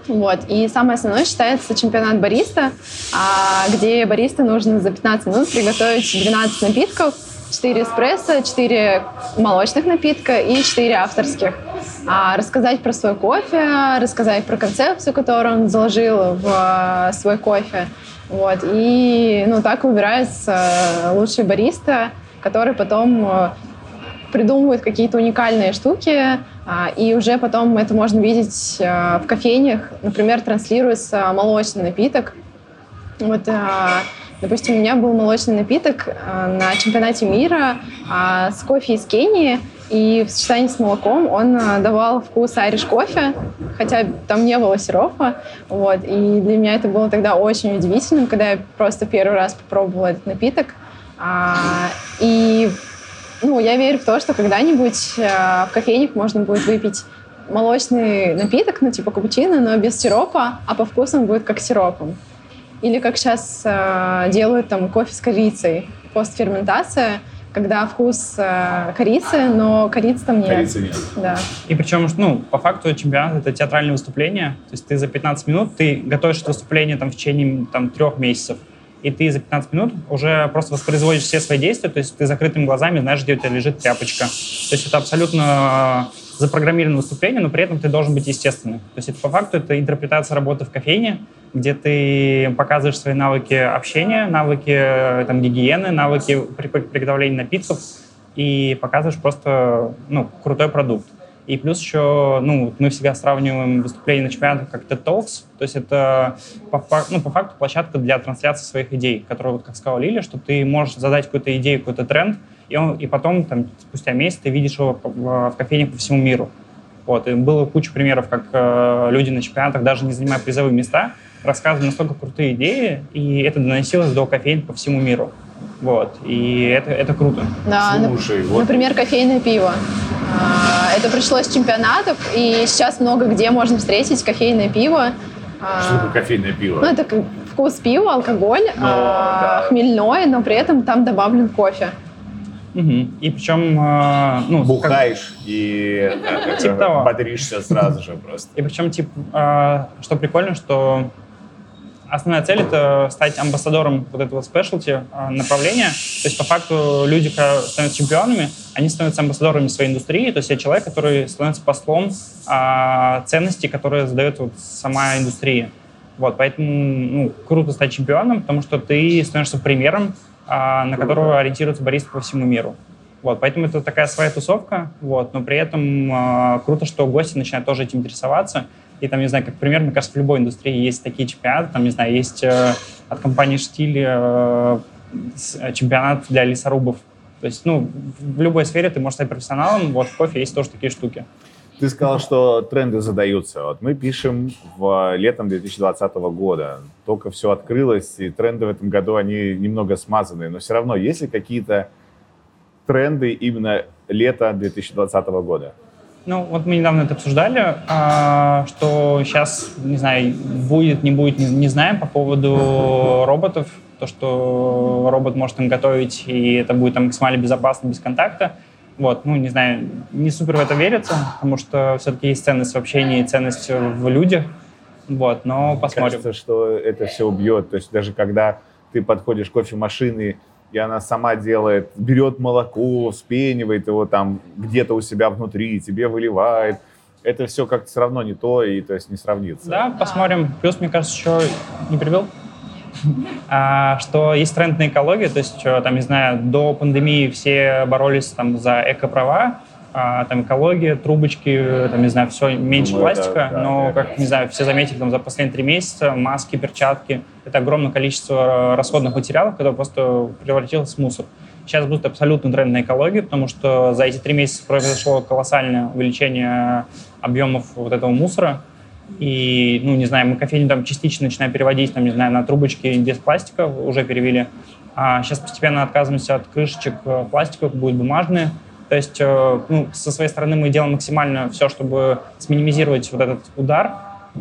Вот. И самое основное считается чемпионат бариста, а, где бариста нужно за 15 минут приготовить 12 напитков, 4 эспрессо, 4 молочных напитка и 4 авторских. А, рассказать про свой кофе, рассказать про концепцию, которую он заложил в а, свой кофе. Вот. И ну, так выбирается лучший бариста, который потом а, придумывают какие-то уникальные штуки, и уже потом это можно видеть а, в кофейнях. Например, транслируется молочный напиток. Вот, а, допустим, у меня был молочный напиток а, на чемпионате мира а, с кофе из Кении, и в сочетании с молоком он а, давал вкус айриш кофе, хотя там не было сиропа. Вот, и для меня это было тогда очень удивительным, когда я просто первый раз попробовала этот напиток. А, и ну, я верю в то, что когда-нибудь э, в кофейнях можно будет выпить молочный напиток, ну, типа капучино, но без сиропа, а по вкусу он будет как сиропом. Или как сейчас э, делают там кофе с корицей, постферментация, когда вкус э, корицы, но корицы там нет. Корицы нет. Да. И причем, ну, по факту чемпионат — это театральное выступление. То есть ты за 15 минут, ты готовишь это выступление там, в течение там, трех месяцев. И ты за 15 минут уже просто воспроизводишь все свои действия, то есть ты закрытыми глазами знаешь, где у тебя лежит тряпочка. То есть это абсолютно запрограммированное выступление, но при этом ты должен быть естественным. То есть это по факту это интерпретация работы в кофейне, где ты показываешь свои навыки общения, навыки э, там, гигиены, навыки при- при- приготовления напитков и показываешь просто ну, крутой продукт. И плюс еще, ну, мы всегда сравниваем выступления на чемпионатах как TED Talks, то есть это по, ну, по факту площадка для трансляции своих идей, которая, вот как сказала Лиля, что ты можешь задать какую-то идею, какой-то тренд, и, он, и потом, там, спустя месяц ты видишь его в, в кофейнях по всему миру. Вот, и было куча примеров, как э, люди на чемпионатах, даже не занимая призовые места, рассказывали настолько крутые идеи, и это доносилось до кофейн по всему миру. Вот, и это, это круто. Да, нап- Слушай, вот Например, кофейное пиво. А, Это пришло с чемпионатов, и сейчас много где можно встретить кофейное пиво. А, что такое кофейное пиво? Ну, это как вкус пива, алкоголь, а, да. хмельной, но при этом там добавлен кофе. Мгм. И причем, э, ну, как- Бухаешь и э, Типа э, того. бодришься сразу же просто. И причем, типа, э, что прикольно, что основная цель — это стать амбассадором вот этого спешлти э, направления. То есть, по факту, люди, когда становятся чемпионами, они становятся амбассадорами своей индустрии. То есть, это человек, который становится послом э, ценностей, которые задает вот сама индустрия. Вот, поэтому ну, круто стать чемпионом, потому что ты становишься примером, а, на которого ориентируются баристы по всему миру. Вот, поэтому это такая своя тусовка, вот, но при этом а, круто, что гости начинают тоже этим интересоваться. И там, не знаю, как пример, мне кажется, в любой индустрии есть такие чемпионаты, там, не знаю, есть э, от компании «Штиль» э, э, чемпионат для лесорубов. То есть, ну, в любой сфере ты можешь стать профессионалом, вот в кофе есть тоже такие штуки. Ты сказал, что тренды задаются. Вот мы пишем в летом 2020 года. Только все открылось, и тренды в этом году, они немного смазанные. Но все равно, есть ли какие-то тренды именно лета 2020 года? Ну, вот мы недавно это обсуждали, а, что сейчас, не знаю, будет, не будет, не, знаем по поводу роботов, то, что робот может им готовить, и это будет там максимально безопасно, без контакта. Вот, ну, не знаю, не супер в это верится, потому что все-таки есть ценность в общении, ценность в людях, вот, но посмотрим. Кажется, что это все убьет. То есть даже когда ты подходишь к кофемашине, и она сама делает, берет молоко, вспенивает его там где-то у себя внутри, тебе выливает. Это все как-то все равно не то, и то есть не сравнится. Да, посмотрим. Плюс, мне кажется, еще не перебил? а, что есть тренд на экологию, то есть, там, не знаю, до пандемии все боролись там за эко-права, а, там экология, трубочки, там, не знаю, все меньше Думаю, пластика, да, да, но, как, не знаю, все заметили, там, за последние три месяца маски, перчатки, это огромное количество расходных материалов, которые просто превратилось в мусор. Сейчас будет абсолютно тренд на экологию, потому что за эти три месяца произошло колоссальное увеличение объемов вот этого мусора, и, ну, не знаю, мы кофейню там частично начинаем переводить, там, не знаю, на трубочки без пластика уже перевели. А сейчас постепенно отказываемся от крышечек э, пластиковых, будут бумажные. То есть э, ну, со своей стороны мы делаем максимально все, чтобы сминимизировать вот этот удар.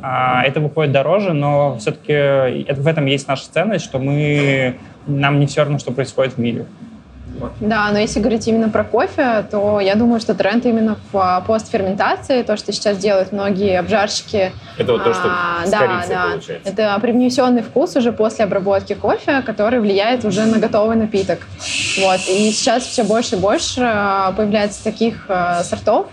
А, это выходит дороже, но все-таки в этом есть наша ценность, что мы, нам не все равно, что происходит в мире. Да, но если говорить именно про кофе, то я думаю, что тренд именно в а, постферментации, то, что сейчас делают многие обжарщики. Это вот то, что а, с да, да. получается. Это привнесенный вкус уже после обработки кофе, который влияет уже на готовый напиток. Вот. И сейчас все больше и больше а, появляется таких а, сортов,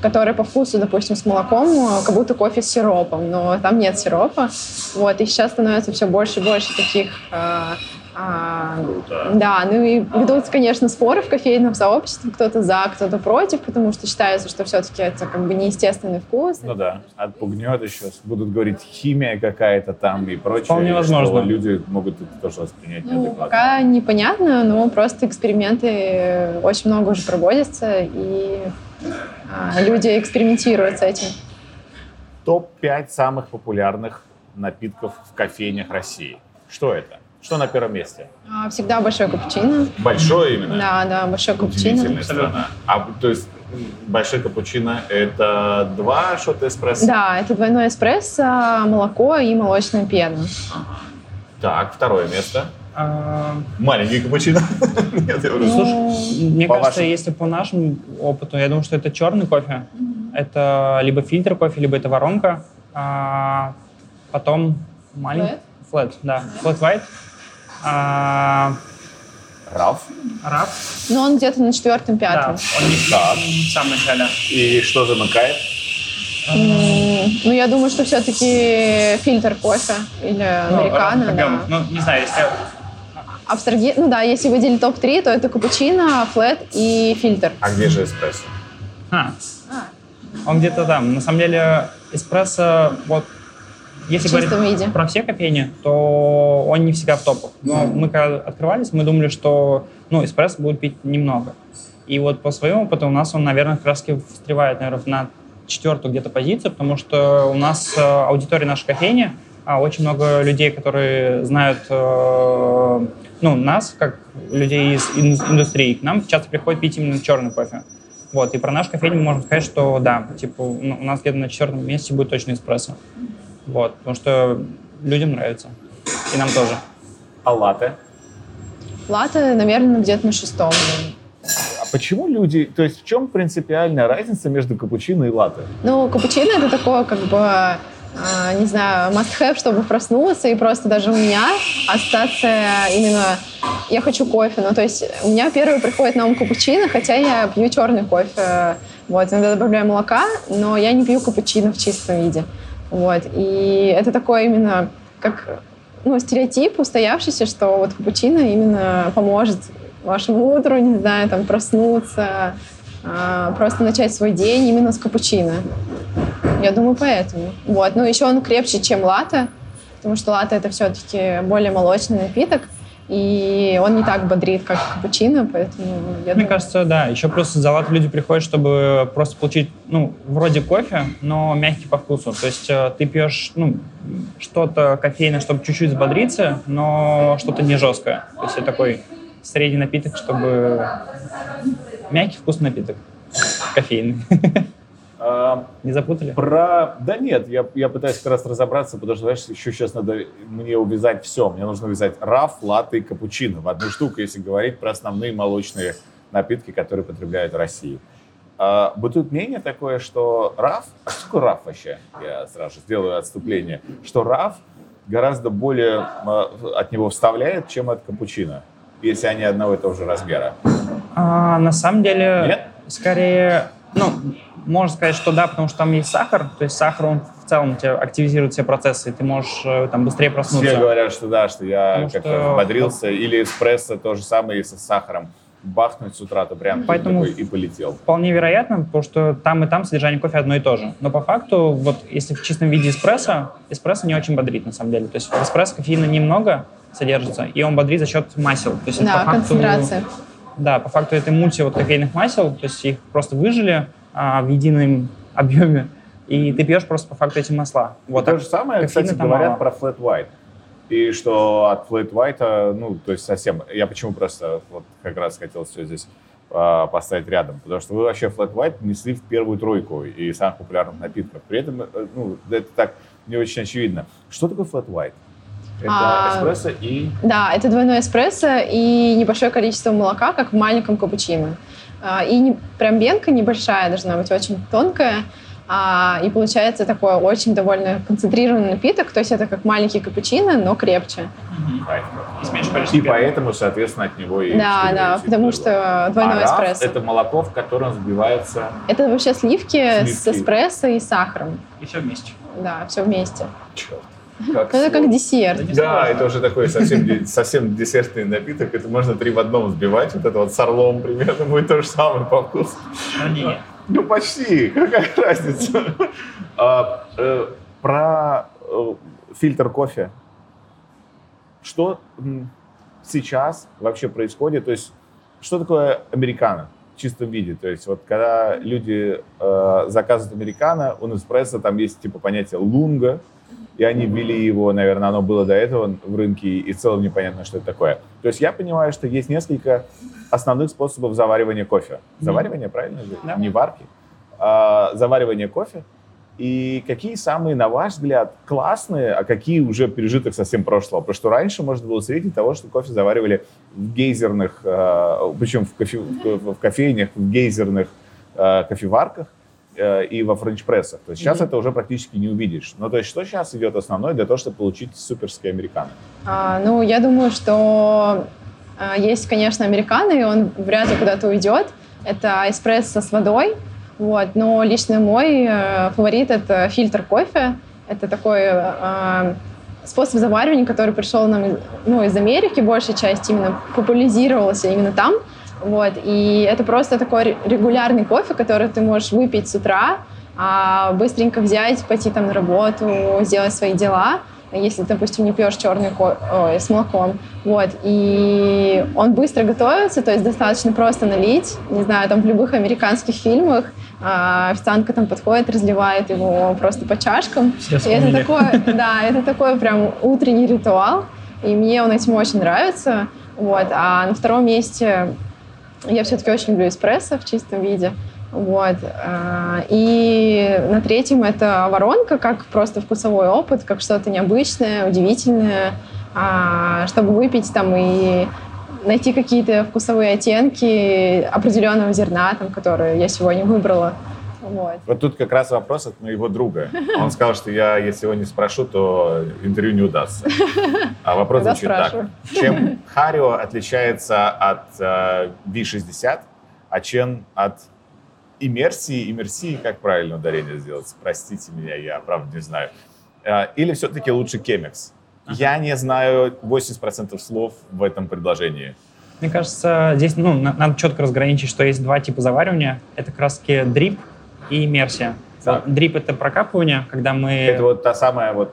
которые по вкусу, допустим, с молоком, как будто кофе с сиропом, но там нет сиропа. Вот, и сейчас становится все больше и больше таких а, да, ну и ведутся, конечно, споры в кофейном сообществе, кто-то за, кто-то против, потому что считается, что все-таки это как бы неестественный вкус. Ну да, отпугнет еще, будут говорить химия какая-то там и прочее. Вполне возможно. люди могут это тоже воспринять ну, неадекватно. Пока непонятно, но просто эксперименты очень много уже проводятся, и а, люди экспериментируют с этим. Топ-5 самых популярных напитков в кофейнях России. Что это? Что на первом месте? А, всегда большой капучино. Большой именно? Да, да, большой капучино. страна. А, то есть большой капучино – это два шота эспрессо? Да, это двойной эспрессо, молоко и молочная пена. Так, второе место. А... Маленький капучино. [LAUGHS] Нет, я ну, мне по кажется, вашему... если по нашему опыту, я думаю, что это черный кофе. Это либо фильтр кофе, либо это воронка. А потом маленький. Flat, да. White. А... Раф? Раф. Но он где-то на четвертом, пятом. Да, он не так. в самом начале. И что замыкает? Mm, ну, я думаю, что все-таки фильтр кофе или ну, американо. Да. Ну, не знаю, если... Абстраги... Ну да, если выделить топ-3, то это капучино, флет и фильтр. А где же эспрессо? А. а. Он где-то там. На самом деле эспрессо, вот если говорить виде. про все кофейни, то он не всегда в топах. Но мы когда открывались, мы думали, что ну, эспрессо будет пить немного. И вот по своему опыту у нас он, наверное, как раз встревает, наверное, на четвертую где-то позицию, потому что у нас э, аудитория нашей кофейни, а очень много людей, которые знают э, ну, нас, как людей из индустрии, к нам часто приходят пить именно черный кофе. Вот, и про наш кофейню мы можем сказать, что да, типа, у нас где-то на четвертом месте будет точно эспрессо. Вот, потому что людям нравится. И нам тоже. А латте? Латте, наверное, где-то на шестом. А почему люди... То есть в чем принципиальная разница между капучино и латте? Ну, капучино — это такое, как бы, э, не знаю, must-have, чтобы проснулся. И просто даже у меня ассоциация именно... Я хочу кофе. Ну, то есть у меня первый приходит на ум капучино, хотя я пью черный кофе. Вот, иногда добавляю молока, но я не пью капучино в чистом виде. Вот. И это такое именно как ну, стереотип устоявшийся, что вот капучино именно поможет вашему утру, не знаю, там, проснуться, а, просто начать свой день именно с капучино. Я думаю, поэтому. Вот. Ну, еще он крепче, чем латте, потому что латте — это все-таки более молочный напиток и он не так бодрит, как капучино, поэтому я Мне думаю... кажется, да. Еще просто за латте люди приходят, чтобы просто получить, ну, вроде кофе, но мягкий по вкусу. То есть э, ты пьешь, ну, что-то кофейное, чтобы чуть-чуть взбодриться, но что-то не жесткое. То есть это такой средний напиток, чтобы мягкий вкусный напиток кофейный. [LAUGHS] А, не запутали? Про... Да нет, я, я пытаюсь как раз разобраться, потому что, знаешь, еще сейчас надо мне увязать все. Мне нужно увязать раф, латте и капучино в одну штуку, если говорить про основные молочные напитки, которые потребляют в России. А, бытует мнение такое, что раф... А что такое раф вообще? Я сразу же сделаю отступление. Что раф гораздо более а, от него вставляет, чем от капучино, если они одного и того же размера. А, на самом деле, Нет? скорее ну, Можно сказать, что да, потому что там есть сахар, то есть сахар, он в целом тебя активизирует все процессы, и ты можешь э, там быстрее проснуться. Все говорят, что да, что я как-то бодрился. Или эспрессо то же самое, если с сахаром. Бахнуть с утра, то прям Поэтому- такой и полетел. Вполне вероятно, потому что там и там содержание кофе одно и то же. Но по факту, вот если в чистом виде эспрессо, эспрессо не очень бодрит на самом деле. То есть в эспрессо кофеина немного содержится, и он бодрит за счет масел. То есть это Да, по факту- концентрация. Да, по факту это мульти вот кофейных масел, то есть их просто выжили а, в едином объеме, и ты пьешь просто по факту эти масла. Вот то же самое, кофеина кстати, говорят мало. про flat white. И что от flat white, ну, то есть совсем... Я почему просто вот как раз хотел все здесь а, поставить рядом. Потому что вы вообще flat white несли в первую тройку и самых популярных напитков. При этом, э, ну, это так не очень очевидно. Что такое flat white? Это А, эспрессо и... Да, это двойной эспрессо и небольшое количество молока, как в маленьком капучино. А, И не, прям бенка небольшая должна быть, очень тонкая. А, И получается такой очень довольно концентрированный напиток, то есть это как маленький капучино, но крепче. С И поэтому, соответственно, от него и... Да, да, потому что двойной а эспрессо. это молоко, в котором взбивается... Это вообще сливки, с Сливки. эспрессо и сахаром. И все вместе. Да, все вместе. Черт. Ну, это как десерт. Да, это уже такой совсем, совсем десертный напиток. Это можно три в одном взбивать. Вот это вот с орлом примерно будет то же самое по вкусу. Но не. Ну, почти. Какая разница? А, э, Про э, фильтр кофе. Что сейчас вообще происходит? То есть, что такое американо в чистом виде? То есть, вот когда люди э, заказывают американо, у Неспрессо там есть типа понятие лунга, и они ввели его, наверное, оно было до этого в рынке, и в целом непонятно, что это такое. То есть я понимаю, что есть несколько основных способов заваривания кофе. Заваривание, правильно же? Да. Не варки. А, заваривание кофе. И какие самые, на ваш взгляд, классные, а какие уже пережиток совсем прошлого? Потому что раньше можно было встретить того, что кофе заваривали в гейзерных, э, причем в, кофе, в кофейнях, в гейзерных э, кофеварках и во френч-прессах. То есть сейчас это уже практически не увидишь. Но то есть что сейчас идет основное для того, чтобы получить суперский американо? А, ну, я думаю, что а, есть, конечно, американо, и он вряд ли куда-то уйдет. Это эспрессо с водой. Вот. Но лично мой э, фаворит — это фильтр кофе. Это такой э, способ заваривания, который пришел нам ну, из Америки, большая часть именно популяризировался именно там. Вот. И это просто такой ре- регулярный кофе, который ты можешь выпить с утра, а, быстренько взять, пойти там на работу, сделать свои дела, если, допустим, не пьешь черный ко- ой, с молоком. Вот. И он быстро готовится, то есть достаточно просто налить. Не знаю, там в любых американских фильмах а, официантка там подходит, разливает его просто по чашкам. Все И это такое, [LAUGHS] да, это такой прям утренний ритуал. И мне он этим очень нравится. Вот. А на втором месте я все-таки очень люблю эспрессо в чистом виде. Вот. а, И на третьем это воронка, как просто вкусовой опыт, как что-то необычное, удивительное, а, чтобы выпить там и найти какие-то вкусовые оттенки определенного зерна, там, которые я сегодня выбрала. Вот. Вот тут как раз вопрос от моего друга. Он сказал, что я, если его не спрошу, то интервью не удастся. [LAUGHS] А вопрос Тогда звучит так. спрашивай. Чем [LAUGHS] Харио отличается от э, V60, а чем от иммерсии? Иммерсии, как правильно ударение сделать? Простите меня, я правда не знаю. Э, Или все-таки лучше Кемекс? Я не знаю 80% слов в этом предложении. Мне кажется, здесь ну, на- надо четко разграничить, что есть два типа заваривания. Это таки дрип и иммерсия. Так. Вот дрип — это прокапывание, когда мы... Это вот та самая вот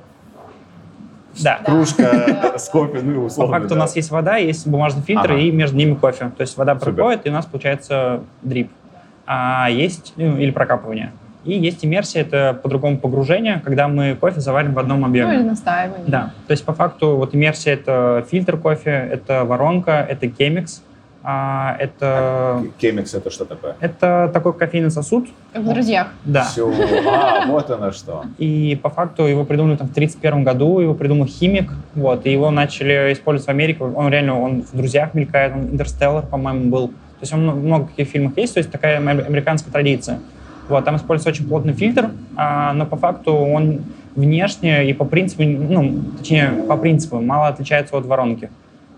Да. кружка с кофе, ну, По условно. факту у нас есть вода, есть бумажный фильтр, Ага. и между ними кофе. То есть вода Супер. проходит, и у нас получается дрип. А есть, ну, или прокапывание. И есть иммерсия, это по-другому погружение, когда мы кофе заварим в одном Ну или объеме. настаивание. Да, то есть по факту вот иммерсия — это фильтр кофе, это воронка, это кемикс, это, Кемикс это что такое? это такой кофейный сосуд, Как в «Друзьях». да. Все. А, вот оно что. И по факту его придумали там в 1931 году, его придумал химик, вот, и его начали использовать в Америке. Он реально, он в «Друзьях» мелькает, он «Интерстеллар», по-моему, был. То есть он в много каких фильмах есть, то есть такая ам- американская традиция. Вот, там используется очень плотный фильтр, а, но по факту он внешне и по принципу, ну, точнее, по принципу мало отличается от воронки.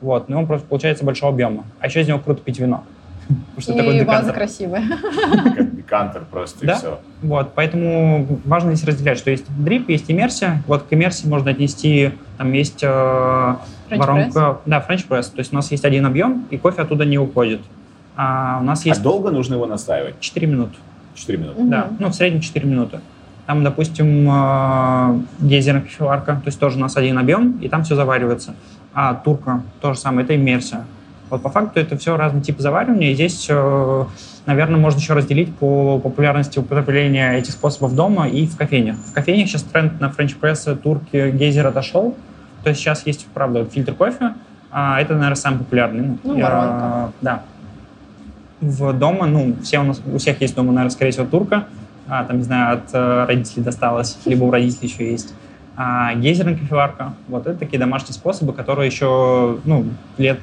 Вот, но он просто получается большого объема. А еще из него круто пить вино. Потому что это такой И ваза декантер. красивая. [LAUGHS] Декантер просто Да. и все. Вот, поэтому важно здесь разделять, что есть drip, есть иммерсия. Вот к иммерсии можно отнести, там есть э, воронка... Да, френч пресс. То есть у нас есть один объем, и кофе оттуда не уходит. А у нас есть А долго нужно его настаивать? 4 минуты. 4 минуты. Мгм. Да, ну, в среднем 4 минуты. Там, допустим, э, гейзерная кофеварка, то есть тоже у нас один объем, и там все заваривается. А турка, то же самое, это иммерсия. Вот по факту это все разные типы заваривания, и здесь, э, наверное, можно еще разделить по популярности употребления этих способов дома и в кофейнях. В кофейнях сейчас тренд на френч-прессы, турки, гейзер отошел, то есть сейчас есть, правда, фильтр кофе, а это, наверное, самый популярный. Ну, я- воронка. Да. В дома, ну, все у нас, у всех есть дома, наверное, скорее всего, турка, а, там, не знаю, от э, родителей досталось, либо у родителей еще есть. А гейзерная кофеварка, вот это такие домашние способы, которые еще, ну, лет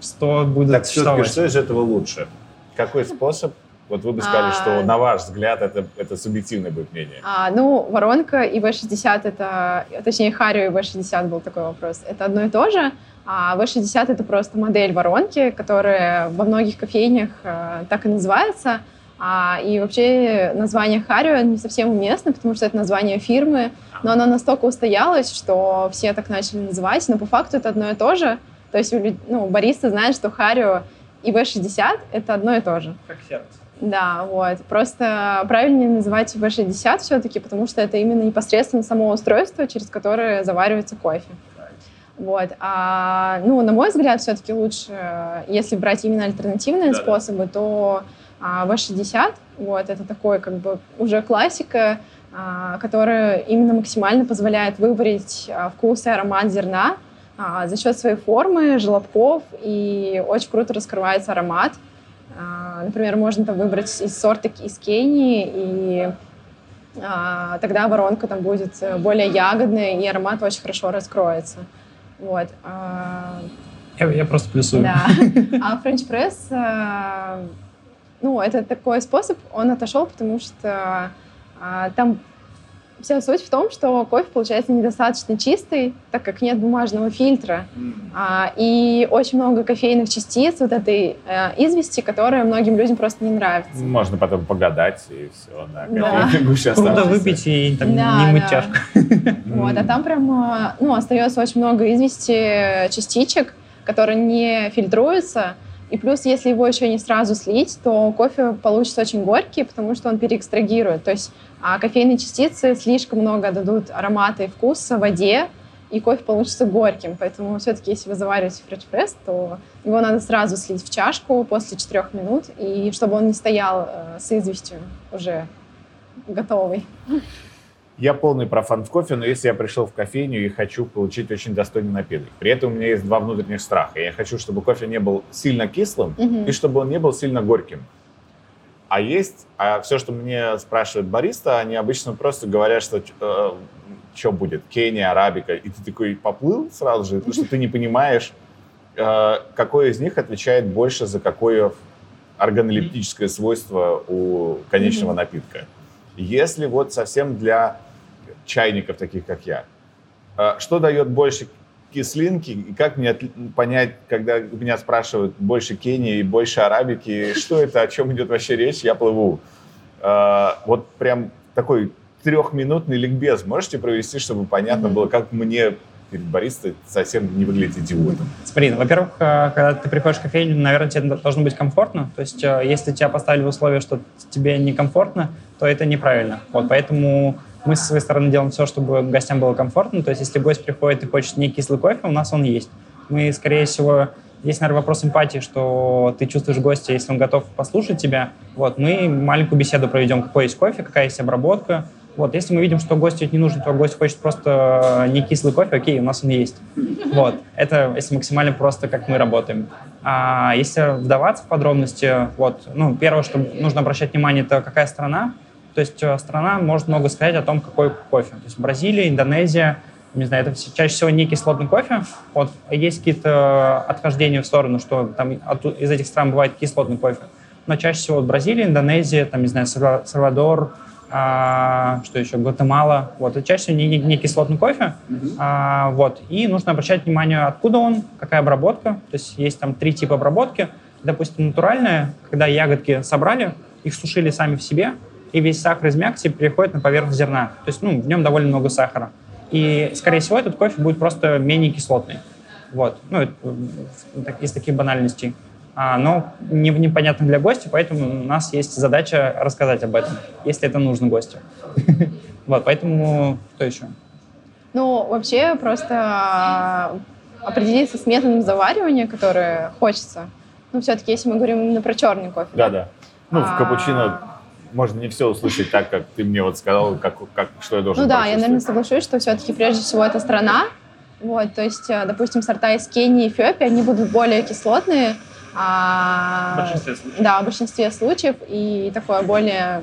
100 будут Так существовать. что из этого лучше? Какой способ? Вот вы бы сказали, А. что на ваш взгляд это, это субъективное будет мнение. А, ну, воронка и V60 это, точнее, Харио и V60 был такой вопрос. Это одно и то же, а V60 это просто модель воронки, которая во многих кофейнях э, так и называется. А, и вообще название Харио не совсем уместно, потому что это название фирмы, но оно настолько устоялось, что все так начали называть, но по факту это одно и то же. То есть ну, баристы знают, что Харио и V60 это одно и то же. Как сердце. Да, вот. Просто правильнее называть V60 все-таки, потому что это именно непосредственно само устройство, через которое заваривается кофе. Вот. А, ну, на мой взгляд, все-таки лучше, э, если брать именно альтернативные Да-да. способы, то а, V60, вот, это такой как бы уже классика, а, которая именно максимально позволяет выбрать а, вкус и аромат зерна а, за счет своей формы, желобков, и очень круто раскрывается аромат. А, Например, можно там выбрать из сорта из Кении, и а, тогда воронка там будет э, более ягодная, и аромат очень хорошо раскроется. Вот. а, Я, я просто плюсую. да. [LAUGHS] А френч пресс, ну, это такой способ, он отошел, потому что а, там вся суть в том, что кофе получается недостаточно чистый, так как нет бумажного фильтра. А, и очень много кофейных частиц вот этой э, извести, которая многим людям просто не нравится. Можно потом погадать и все, да. Да. Круто выпить и там, Да, не мыть да. чашку. [LAUGHS] Вот, а там прям, э, ну, остается очень много извести частичек, которые не фильтруются. И плюс, если его еще не сразу слить, то кофе получится очень горький, потому что он переэкстрагирует. То есть а кофейные частицы слишком много дадут аромата и вкуса воде, и кофе получится горьким. Поэтому все-таки, если вы завариваете френч-пресс, то его надо сразу слить в чашку после 4 минут, и чтобы он не стоял э, с известью уже готовый. Я полный профан в кофе, но если я пришел в кофейню и хочу получить очень достойный напиток, при этом у меня есть два внутренних страха. Я хочу, чтобы кофе не был сильно кислым Мгм. и чтобы он не был сильно горьким. А есть, а все, что мне спрашивают бариста, они обычно просто говорят, что что будет, Кения, арабика, и ты такой поплыл сразу же, потому что ты не понимаешь, э, какой из них отвечает больше за какое органолептическое свойство у конечного напитка. Если вот совсем для чайников, таких как я, э, что дает больше кислинки, и как мне понять, когда меня спрашивают больше Кении и больше арабики, что это, о чем идет вообще речь, я плыву. Э, Вот прям такой трехминутный ликбез можете провести, чтобы понятно было, как мне перед баристой совсем не выглядеть идиотом. Смотри, ну, во-первых, э, когда ты приходишь в кофейню, наверное, тебе должно быть комфортно. То есть, э, если тебя поставили в условие, что тебе некомфортно, то это неправильно. Вот, поэтому мы со своей стороны делаем все, чтобы гостям было комфортно. То есть, если гость приходит и хочет не кислый кофе, у нас он есть. Мы, скорее всего, здесь, наверное, вопрос эмпатии, что ты чувствуешь гостя, если он готов послушать тебя. Вот, мы маленькую беседу проведем, какой есть кофе, какая есть обработка. Вот, если мы видим, что гостю это не нужно, то гость хочет просто не кислый кофе, окей, у нас он есть. Вот, это если максимально просто, как мы работаем. А если вдаваться в подробности, вот, ну, первое, что нужно обращать внимание, это какая страна. То есть э, страна может много сказать о том, какой кофе. То есть Бразилия, Индонезия, не знаю, это чаще всего не кислотный кофе. Вот, есть какие-то отхождения в сторону, что там отту- из этих стран бывает кислотный кофе. Но чаще всего вот Бразилия, Индонезия, там, не знаю, Сальва- Сальвадор, а, что еще, Гватемала. Вот, это чаще всего не, не- не кислотный кофе. А, вот, и нужно обращать внимание, откуда он, какая обработка. То есть есть там три типа обработки. Допустим, натуральная, когда ягодки собрали, их сушили сами в себе, и весь сахар из мякоти переходит на поверхность зерна. То есть ну, в нем довольно много сахара. И, скорее всего, этот кофе будет просто менее кислотный. Вот. Ну, это, из таких банальностей. А, но не, непонятно для гостя, поэтому у нас есть задача рассказать об этом, если это нужно гостю. [LAUGHS] Вот, поэтому кто еще? Ну, вообще просто а, определиться с методом заваривания, который хочется. Ну, все-таки, если мы говорим именно про черный кофе. Да, да. Ну, в капучино можно не все услышать так, как ты мне вот сказал, как, как, что я должен Ну да, я, наверное, соглашусь, что все-таки прежде всего это страна. Вот, то есть, э, допустим, сорта из Кении и Эфиопии, они будут более кислотные. А... В большинстве случаев. Да, в большинстве случаев. И такой более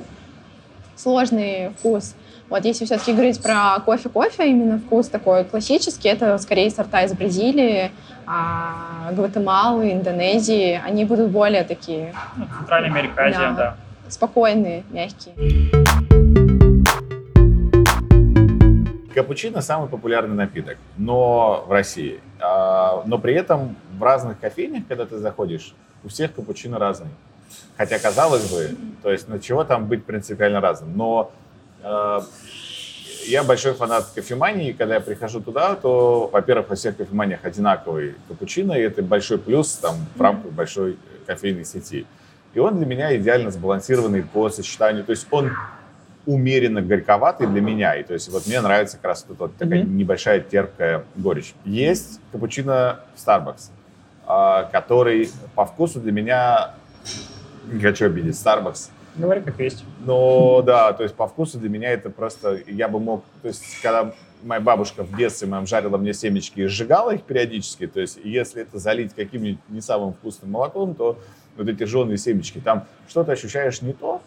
сложный вкус. Вот если все-таки говорить про кофе-кофе, именно вкус такой классический, это скорее сорта из Бразилии, а, Гватемалы, Индонезии. Они будут более такие... Ну, Центральная Америка, Азия, да. да спокойные, мягкие. Капучино самый популярный напиток, но в России. А, но при этом в разных кофейнях, когда ты заходишь, у всех капучино разный. Хотя, казалось бы, то есть, ну чего там быть принципиально разным. Но э, я большой фанат кофемании, и когда я прихожу туда, то, во-первых, во всех кофеманиях одинаковый капучино, и это большой плюс там, в рамках большой кофейной сети. И он для меня идеально сбалансированный по сочетанию. То есть он умеренно горьковатый для меня. И то есть вот мне нравится как раз вот, вот такая mm-hmm. небольшая терпкая горечь. Есть капучино в Starbucks, а, который по вкусу для меня... Не хочу обидеть Starbucks. Говори как есть. Но да, то есть по вкусу для меня это просто... Я бы мог... То есть когда моя бабушка в детстве моем жарила мне семечки и сжигала их периодически, то есть если это залить каким-нибудь не самым вкусным молоком, то вот эти жженые семечки, там что-то ощущаешь не то,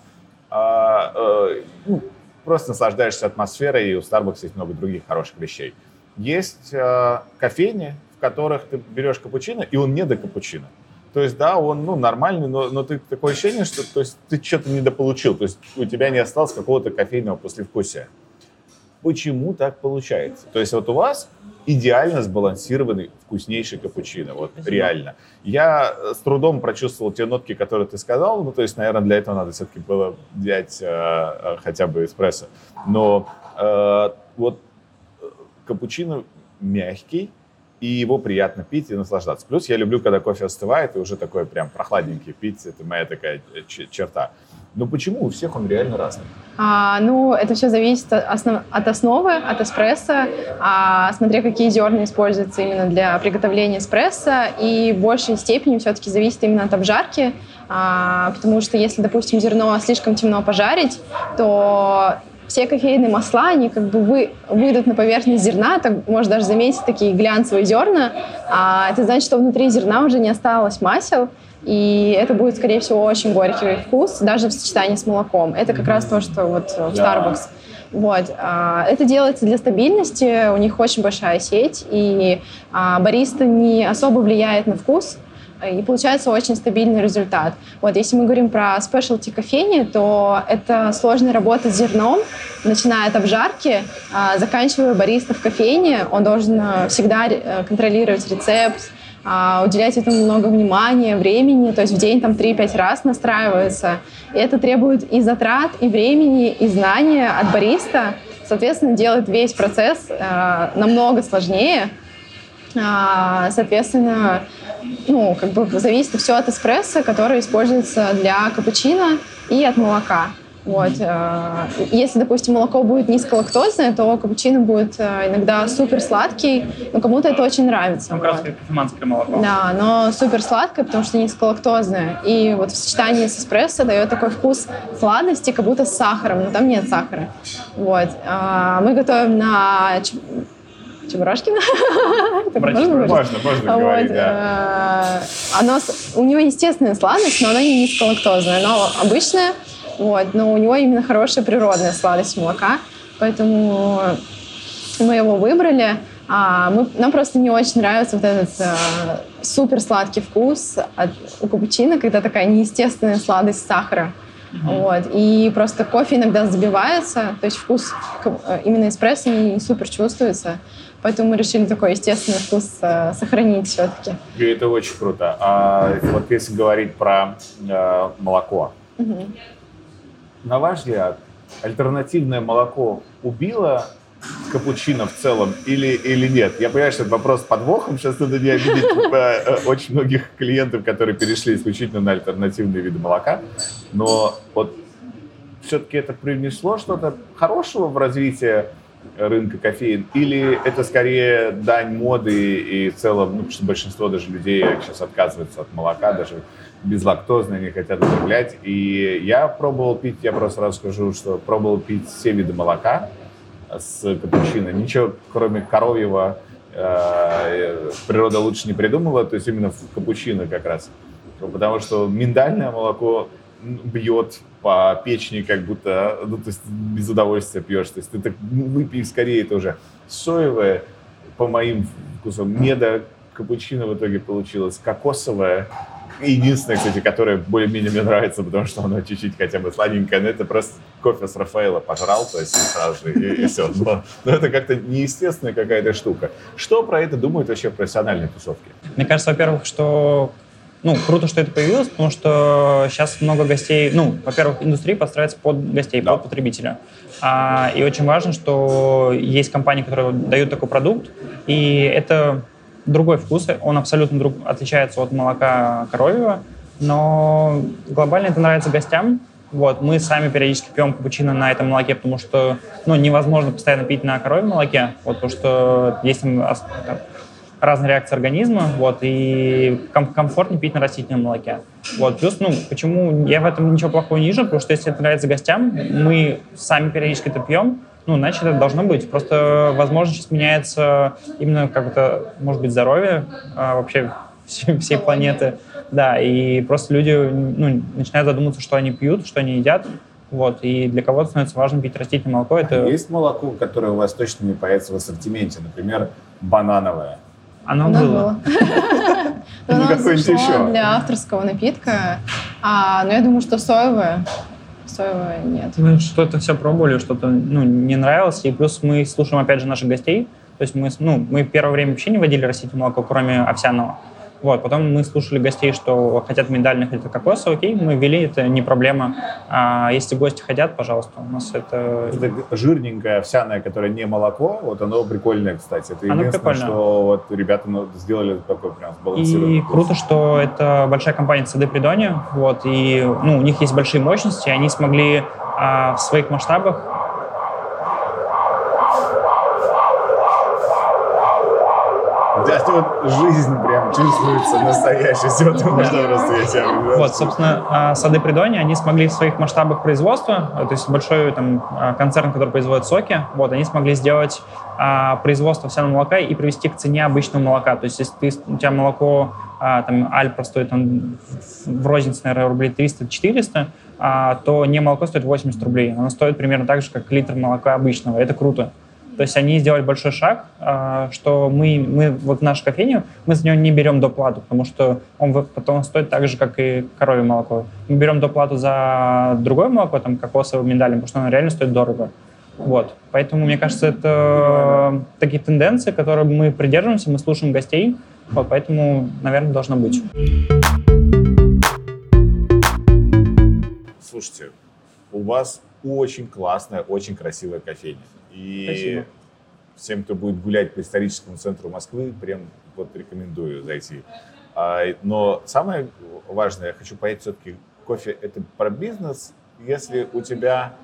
а, э, ну, просто наслаждаешься атмосферой, и у Starbucks есть много других хороших вещей. Есть э, кофейни, в которых ты берешь капучино, и он не до капучино. То есть, да, он ну, нормальный, но, но ты такое ощущение, что то есть, ты что-то недополучил. То есть у тебя не осталось какого-то кофейного послевкусия. Почему так получается? То есть вот у вас идеально сбалансированный, вкуснейший капучино. Вот Спасибо. реально. Я э, с трудом прочувствовал те нотки, которые ты сказал. Ну, то есть, наверное, для этого надо все-таки было взять э, э, хотя бы эспрессо. Но э, вот э, капучино мягкий, и его приятно пить и наслаждаться. Плюс я люблю, когда кофе остывает, и уже такой прям прохладненький пить. Это моя такая черта. Но почему? У всех он реально разный? А, ну, это все зависит от основы, от эспрессо, а, смотря какие зерна используются именно для приготовления эспрессо, и в большей степени все-таки зависит именно от обжарки, а, потому что если, допустим, зерно слишком темно пожарить, то все кофейные масла, они как бы вы, выйдут на поверхность зерна, так можно даже заметить такие глянцевые зерна, а это значит, что внутри зерна уже не осталось масел, и это будет, скорее всего, очень горький вкус, даже в сочетании с молоком. Это как раз то, что вот в Starbucks. Вот. А, это делается для стабильности, у них очень большая сеть, и а, бариста не особо влияет на вкус, и получается очень стабильный результат. Вот, если мы говорим про specialty кофейни, то это сложная работа с зерном, начиная от обжарки, а, заканчивая бариста в кофейне. Он должен всегда э, контролировать рецепт, а, уделять этому много внимания, времени, то есть в день там 3-5 раз настраивается. И это требует и затрат, и времени, и знания от бариста. Соответственно, делает весь процесс э, намного сложнее. А, соответственно, ну, как бы зависит все от эспрессо, который используется для капучино и от молока. Вот. Э, если, допустим, молоко будет низколактозное, то капучино будет э, иногда супер сладкий, но кому-то это очень нравится. Ну, раз кофеманское молоко. Да, но супер сладкое, потому что низколактозное. И вот в сочетании с эспрессо дает такой вкус сладости, как будто с сахаром, но там нет сахара. Вот. Э, мы готовим на Чебурашкина. [LAUGHS] можно, можно, можно говорить, да. Оно, у него естественная сладость, но она не низколактозная. Она обычная, вот, но у него именно хорошая природная сладость молока, поэтому мы его выбрали. А мы, нам просто не очень нравится вот этот а, супер сладкий вкус от, у капучино, когда такая неестественная сладость сахара. Mm-hmm. Вот. И просто кофе иногда забивается, то есть вкус именно эспрессо не, не супер чувствуется. Поэтому мы решили такой естественный вкус э, сохранить все-таки. И это очень круто. А вот если говорить про э, молоко, угу. На ваш взгляд, альтернативное молоко убило капучино в целом или, или нет? Я понимаю, что это вопрос с подвохом. Сейчас надо не обидеть [LAUGHS] э, очень многих клиентов, которые перешли исключительно на альтернативные виды молока. Но вот все-таки это принесло что-то хорошего в развитие рынка кофеин? Или это скорее дань моды и в целом, ну, что большинство даже людей сейчас отказываются от молока, даже безлактозные, не хотят употреблять. И я пробовал пить, я просто сразу скажу, что пробовал пить все виды молока с капучино. Ничего, кроме коровьего, э, природа лучше не придумала, то есть именно в капучино как раз. Потому что миндальное молоко бьет по печени, как будто, ну, то есть без удовольствия пьешь. То есть ты так выпей скорее тоже соевое, по моим вкусам, меда капучино в итоге получилось кокосовое. Единственное, кстати, которое более-менее мне нравится, потому что оно чуть-чуть хотя бы сладенькое, но это просто кофе с Рафаэла пожрал, то есть сразу же, и, и все. Но, но это как-то неестественная какая-то штука. Что про это думают вообще профессиональные тусовки? Мне кажется, во-первых, что ну, круто, что это появилось, потому что сейчас много гостей, ну, во-первых, индустрия подстраивается под гостей, да. под потребителя. А, и очень важно, что есть компании, которые дают такой продукт, и это другой вкус, он абсолютно друг, отличается от молока коровьего, но глобально это нравится гостям. Вот, мы сами периодически пьем капучино на этом молоке, потому что ну, невозможно постоянно пить на коровьем молоке, вот, потому что есть там разные реакции организма, вот, и ком- комфортнее пить на растительном молоке. Вот, плюс, ну, почему я в этом ничего плохого не вижу, потому что если это нравится гостям, мы сами периодически это пьем, ну, значит, это должно быть. Просто, возможно, сейчас меняется именно как-то, может быть, здоровье а, вообще [LAUGHS] всей, всей планеты. Да, и просто люди ну, начинают задумываться, что они пьют, что они едят. Вот, и для кого-то становится важно пить растительное молоко. Это... А есть молоко, которое у вас точно не появится в ассортименте? Например, банановое. Оно, Оно было. [LAUGHS] Оно еще. для авторского напитка. А, но я думаю, что соевое. Соевое нет. Мы что-то все пробовали, что-то ну, не нравилось. И плюс мы слушаем, опять же, наших гостей. То есть мы, ну, мы первое время вообще не водили растительное молоко, кроме овсяного. Вот, потом мы слушали гостей, что хотят миндальных или кокоса, окей, мы ввели, это не проблема. А если гости хотят, пожалуйста, у нас это... Это жирненькое овсяное, которое не молоко, вот оно прикольное, кстати. Это оно единственное, прикольно. что вот ребята ну, сделали такой прям сбалансированный И круто, что это большая компания CD Придони, вот, и ну, у них есть большие мощности, они смогли а, в своих масштабах Да, вот жизнь чувствуется это можно просто я тебя Вот, собственно, а, сады Придони, они смогли в своих масштабах производства, то есть большой там а, концерн, который производит соки, вот, они смогли сделать а, производство овсяного молока и привести к цене обычного молока. То есть, если ты, у тебя молоко, а, там, Альпра стоит там, в рознице, наверное, рублей 300-400, а, то не молоко стоит 80 рублей. Оно стоит примерно так же, как литр молока обычного. Это круто. То есть они сделали большой шаг, а, что мы, мы вот нашу кофейню, мы за него не берем доплату, потому что он потом стоит так же, как и коровье молоко. Мы берем доплату за другое молоко, там кокосовое, миндальное, потому что оно реально стоит дорого. Вот. Поэтому, мне кажется, это такие тенденции, которые мы придерживаемся, мы слушаем гостей, вот, поэтому, наверное, должно быть. Слушайте, у вас очень классная, очень красивая кофейня. И Спасибо. всем, кто будет гулять по историческому центру Москвы, прям вот рекомендую зайти. А, но самое важное, я хочу понять все-таки, кофе — это про бизнес. Если у тебя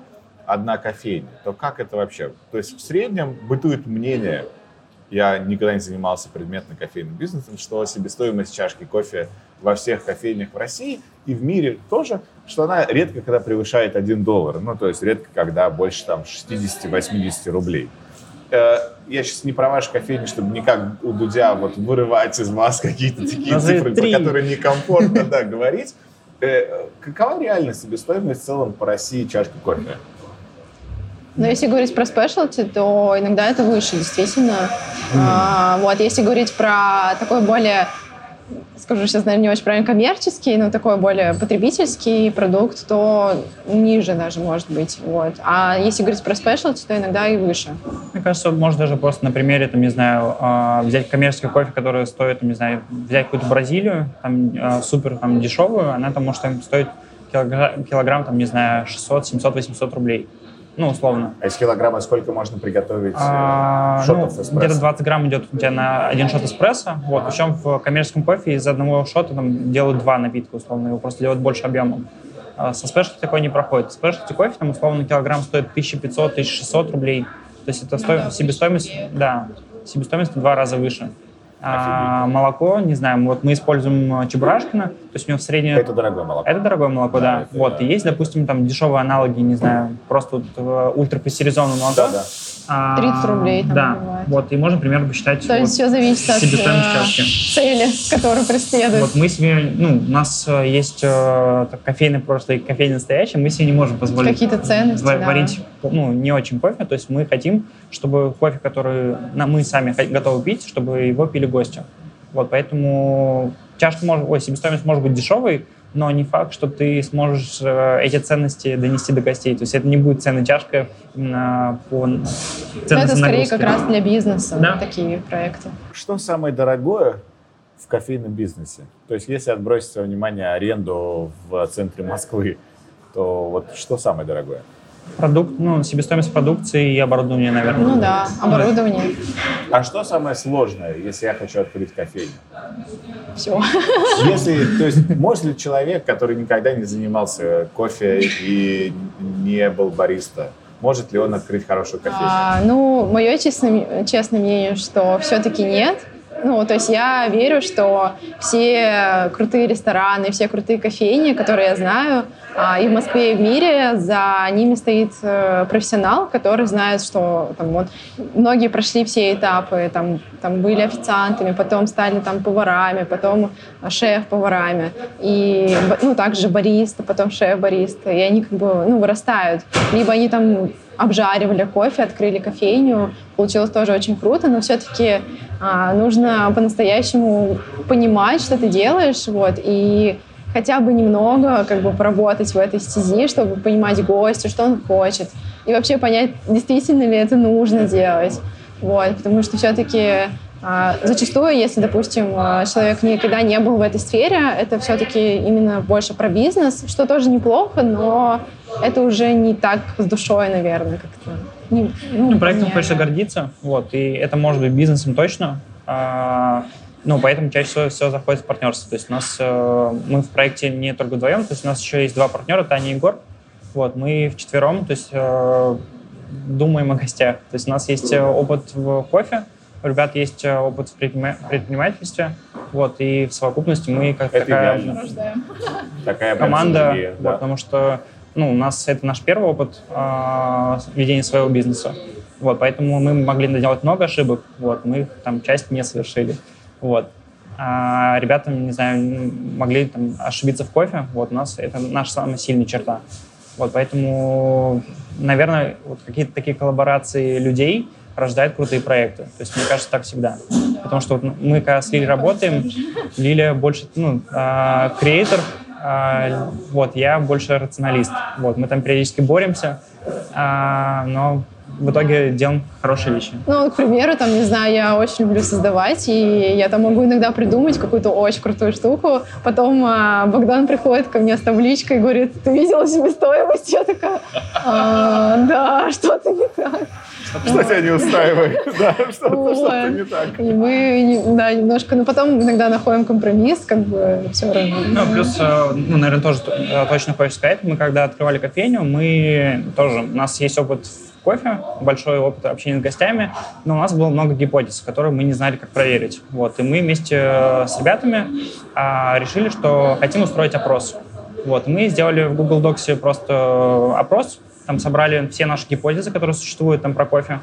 одна кофейня, то как это вообще? То есть в среднем бытует мнение, я никогда не занимался предметно кофейным бизнесом, что себестоимость чашки кофе во всех кофейнях в России и в мире тоже, что она редко когда превышает 1 доллар. Ну, то есть редко когда больше там 60-80 рублей. Э, я сейчас не про ваши кофейни, чтобы никак у Дудя вот вырывать из вас какие-то такие Назови цифры, три. про которые некомфортно да, говорить. Э, какова реальная себестоимость в целом по России чашки кофе? Но если говорить про спешлти, то иногда это выше, действительно. Mm. А, вот, если говорить про такой более скажу сейчас, наверное, не очень правильно, коммерческий, но такой более потребительский продукт, то ниже даже может быть. Вот. А если говорить про спешлти, то иногда и выше. Мне кажется, можно даже просто на примере, там, не знаю, а, взять коммерческий кофе, который стоит, не знаю, взять какую-то Бразилию, там, а, супер там, дешевую, она там может там, стоить килограмм, килограмм там, не знаю, 600, 700, 800 рублей. Ну, условно. А из килограмма сколько можно приготовить э, А, шотов ну, эспрессо? где-то 20 грамм идет у тебя на один шот эспрессо. Вот. Причем в коммерческом кофе из одного шота там, делают два напитка, условно. Его просто делают больше объемом. А со спешлти такое не проходит. Спешлти кофе, там, условно, килограмм стоит 1500-1600 рублей. То есть это сто- себестоимость, да, себестоимость в два раза выше. А, молоко, не знаю, вот мы используем э, Чебурашкина, то есть у него в среднем... Это дорогое молоко. Это дорогое молоко, да. это- Вот, есть, допустим, там дешевые аналоги, не знаю, просто вот, э, ультрапастеризованное молоко. Да, да. А, 30 рублей там Да, бывает. вот, и можно примерно посчитать То есть вот, все зависит от э, чашки. цели, [LAUGHS] которую преследует. Вот мы себе, ну, у нас э, есть э, прошлое и кофейное настоящее, мы себе не можем позволить Какие-то ценности, ва- да. варить, ну, не очень кофе, то есть мы хотим, чтобы кофе, который мы сами готовы пить, чтобы его пили гости. Вот, поэтому чашка может, ой, себестоимость может быть дешевой, но не факт, что ты сможешь э, эти ценности донести до гостей. То есть это не будет ценная чашка именно по Но ценности это скорее нагрузки. как раз для бизнеса, Да. такие проекты. Что самое дорогое в кофейном бизнесе? То есть если отбросить внимание аренду в центре Москвы, то вот что самое дорогое? Продукт, ну, себестоимость продукции и оборудования, наверное. Ну да, оборудование, А что самое сложное, если я хочу открыть кофейню? все. Если, то есть, может ли человек, который никогда не занимался кофе и не был бариста, может ли он открыть хорошую кофейню? А, ну, мое честное, честное мнение, что все-таки нет. Ну, то есть я верю, что все крутые рестораны, все крутые кофейни, которые я знаю, и в Москве, и в мире, за ними стоит э, профессионал, который знает, что там, вот, многие прошли все этапы, там, там были официантами, потом стали там поварами, потом шеф-поварами, и ну, также бариста, потом шеф-бариста, и они как бы ну, вырастают. Либо они там обжаривали кофе, открыли кофейню, получилось тоже очень круто, но все-таки нужно по-настоящему понимать, что ты делаешь, вот, и хотя бы немного как бы поработать в этой стези, чтобы понимать гостя, что он хочет, и вообще понять, действительно ли это нужно делать, вот, потому что все-таки а, Зачастую, если, допустим, а, человек никогда не был в этой сфере, это все-таки именно больше про бизнес, что тоже неплохо, но это уже не так с душой, наверное, как-то. Не- Ну, проектом понятно. хочется гордиться, вот, и это может быть бизнесом точно. Ну, поэтому чаще всего все заходит в партнерство. То есть у нас, э, мы в проекте не только вдвоем, то есть у нас еще есть два партнера, Таня и Егор. Вот, мы вчетвером, то есть э, думаем о гостях. То есть у нас есть э, опыт в кофе, у ребят есть э, опыт в предпринима- предпринимательстве, вот, и в совокупности мы как Это такая идеально. Такая команда, синергия, вот, да. потому что ну, у нас это наш первый опыт а, ведения своего бизнеса. Вот, поэтому мы могли наделать много ошибок, вот, мы их там часть не совершили. Вот. А ребята, не знаю, могли там ошибиться в кофе, вот, у нас это наша самая сильная черта. Вот, поэтому, наверное, вот какие-то такие коллаборации людей рождают крутые проекты. То есть, мне кажется, так всегда. Потому что вот мы, когда с Лилей работаем, Лиля больше, ну, а, креатор, а, вот, я больше рационалист. Вот, мы там периодически боремся, а, но в итоге делаем хорошие вещи. Ну, к примеру, там, не знаю, я очень люблю создавать, и я там могу иногда придумать какую-то очень крутую штуку. Потом а, Богдан приходит ко мне с табличкой и говорит, ты видела себестоимость? Я такая, «А, да, что-то не так. Что тебя не устраивает? [LAUGHS] Да, что-то не так. И мы, да, немножко, но потом иногда находим компромисс, как бы все равно. Ну, плюс, э, ну, наверное, тоже э, точно хочется сказать, мы когда открывали кофейню, мы тоже, у нас есть опыт в кофе, большой опыт общения с гостями, но у нас было много гипотез, которые мы не знали, как проверить. Вот, и мы вместе э, с ребятами а, решили, что хотим устроить опрос. Вот, мы сделали в Google Docs просто э, опрос, там собрали все наши гипотезы, которые существуют там про кофе,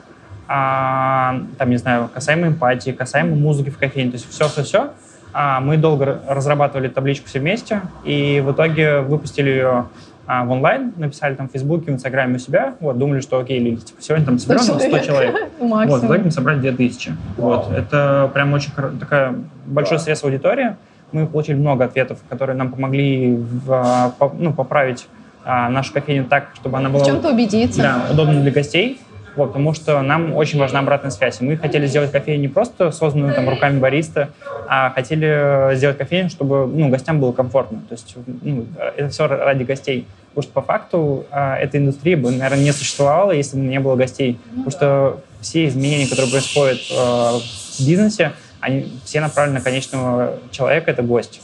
а, там, не знаю, касаемо эмпатии, касаемо музыки в кофейне, то есть все-все-все. А, мы долго разрабатывали табличку все вместе, и в итоге выпустили ее а, в онлайн, написали там в Фейсбуке, в Инстаграме у себя, вот, думали, что окей, Лили, типа, сегодня там соберем там 100 человек. человек. [LAUGHS] Максимум. Вот, в итоге мы собрали 2000. Вот, это прям очень такая большой срез аудитории. Мы получили много ответов, которые нам помогли в, а, ну, поправить а, нашу кофейню так, чтобы она была В чем-то убедиться. да, удобно для гостей, вот, потому что нам очень важна обратная связь. И мы хотели сделать кофейню не просто созданную там, руками бариста, а хотели сделать кофейню, чтобы ну, гостям было комфортно. То есть ну, это все ради гостей. Потому что по факту а, эта индустрия бы, наверное, не существовала, если бы не было гостей. Потому что все изменения, которые происходят а, в бизнесе, они все направлены на конечного человека, это гость.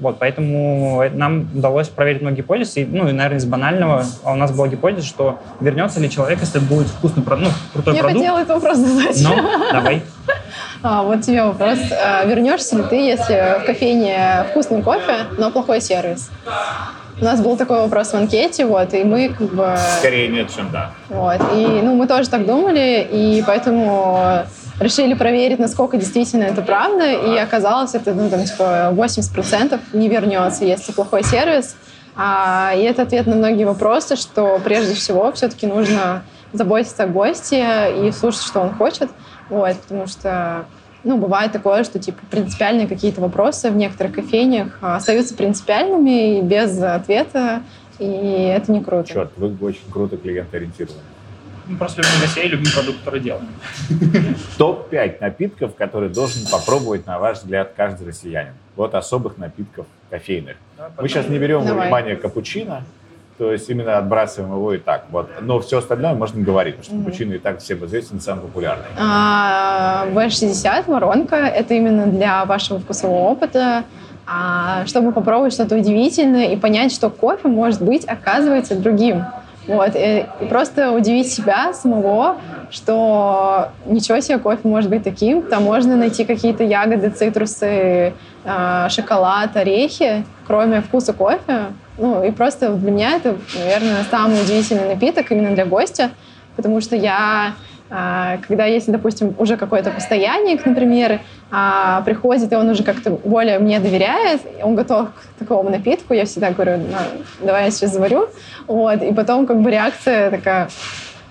Вот, поэтому нам удалось проверить многие гипотезы. И, ну, и, наверное, из банального а у нас была гипотеза, что вернется ли человек, если будет вкусный продукт, ну, крутой Я продукт. Я хотела этот вопрос задать. Ну, давай. [LAUGHS] А, вот тебе вопрос. А, вернешься ли ты, если в кофейне вкусный кофе, но плохой сервис? У нас был такой вопрос в анкете, вот, и мы как бы... Скорее нет, чем да. Вот, и, ну, мы тоже так думали, и поэтому решили проверить, насколько действительно это правда, и оказалось, это, ну, там, типа, 80% не вернется, если плохой сервис. А, и это ответ на многие вопросы, что прежде всего все-таки нужно заботиться о госте и слушать, что он хочет, вот, потому что ну, бывает такое, что, типа, принципиальные какие-то вопросы в некоторых кофейнях остаются принципиальными и без ответа, и это не круто. Черт, вы очень круто клиент-ориентированы. Мы просто любим гостей, любим продукт, который делаем. Топ-5 напитков, которые должен попробовать, на ваш взгляд, каждый россиянин. Вот особых напитков кофейных. Мы сейчас не берем во внимание капучино, то есть именно отбрасываем его и так. Вот. Но все остальное можно говорить, потому что капучино и так всем известен, самый популярный. А, В60 воронка – это именно для вашего вкусового опыта, а, чтобы попробовать что-то удивительное и понять, что кофе может быть, оказывается, другим. Вот, и, просто удивить себя самого, что ничего себе, кофе может быть таким. Там можно найти какие-то ягоды, цитрусы, э, шоколад, орехи, кроме вкуса кофе. Ну, и просто для меня это, наверное, самый удивительный напиток именно для гостя, потому что я а, когда если, допустим, уже какой-то постоянник, например, а, приходит, и он уже как-то более мне доверяет, он готов к такому напитку, я всегда говорю, ну, давай я сейчас заварю, вот, и потом как бы реакция такая,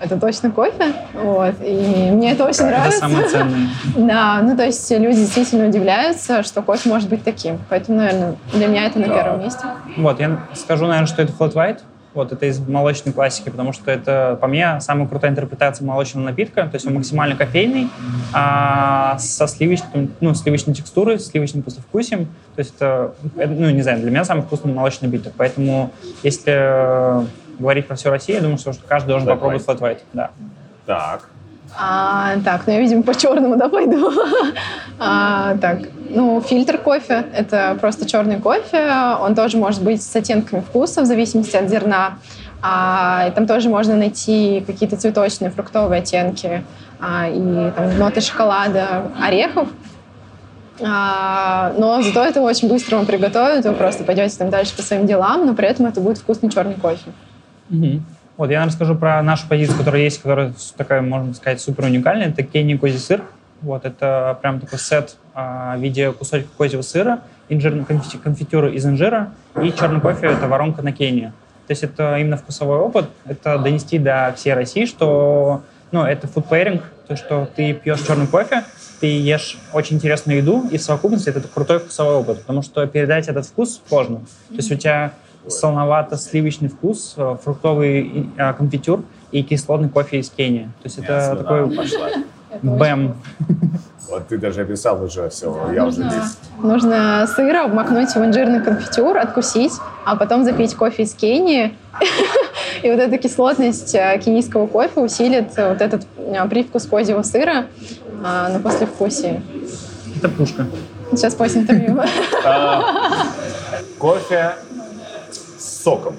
это точно кофе, вот, и мне это очень это нравится. Самое ценное. [LAUGHS] Да, ну то есть люди действительно удивляются, что кофе может быть таким, поэтому, наверное, для меня это на первом месте. Вот, я скажу, наверное, что это flat white, вот это из молочной классики, потому что это, по мне, самая крутая интерпретация молочного напитка. То есть он максимально кофейный, а со сливочным, ну, сливочной текстурой, сливочным послевкусием. То есть это, ну, не знаю, для меня самый вкусный молочный напиток. Поэтому если говорить про всю Россию, я думаю, что каждый должен flat попробовать flat white. Да. Так. А, так, ну я, видимо, по черному, да, пойду. [LAUGHS] а, так, ну, фильтр кофе — это просто черный кофе. Он тоже может быть с оттенками вкуса в зависимости от зерна. А, и там тоже можно найти какие-то цветочные, фруктовые оттенки а, и там, ноты шоколада, орехов. А, но зато это очень быстро вам приготовят, вы просто пойдете там дальше по своим делам, но при этом это будет вкусный черный кофе. Угу. Вот, я расскажу про нашу позицию, которая есть, которая такая, можно сказать, супер уникальная. Это кенни козий сыр. Вот, это прям такой сет а, в виде кусочка козьего сыра, инжирной конфи- конфитюры из инжира и черный кофе — это воронка на Кении. То есть это именно вкусовой опыт, это донести до всей России, что ну, это food pairing, то, что ты пьешь черный кофе, ты ешь очень интересную еду, и в совокупности это крутой вкусовой опыт, потому что передать этот вкус сложно. То есть у тебя солоновато-сливочный вкус, э, фруктовый э, конфитюр и кислотный кофе из Кении. То есть это такой бэм. Вот ты даже описал уже все, я уже здесь. Нужно сыр обмакнуть в инжирный конфитюр, откусить, а потом запить кофе из Кении. [LAUGHS] И вот эта кислотность э, кенийского кофе усилит вот этот привкус козьего сыра на послевкусие. Это пушка. Сейчас после интервью. А, кофе соком.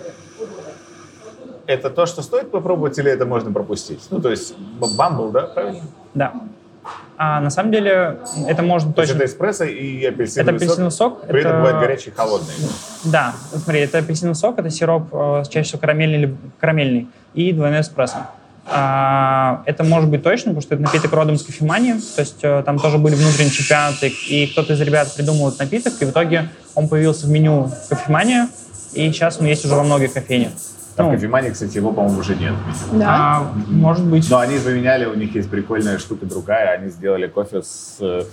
Это то, что стоит попробовать, или это можно пропустить? Ну, то есть бамбл, да, правильно? Да. А на самом деле это можно то точно... это эспрессо и апельсиновый, это апельсиновый сок. сок. При это... этом бывает горячий и холодный. Да, смотри, это апельсиновый сок, это сироп э, чаще всего карамельный, или карамельный и двойной эспрессо. А, это может быть точно, потому что это напиток родом из кофемании, то есть э, там тоже были внутренние чемпионаты, и кто-то из ребят придумал этот напиток, и в итоге он появился в меню кофемания, и сейчас он есть уже во многих кофейнях. Там ну, кофемании, кстати, его, по-моему, уже нет. Да? А, может быть. Но они поменяли, у них есть прикольная штука другая. Они сделали кофе с э,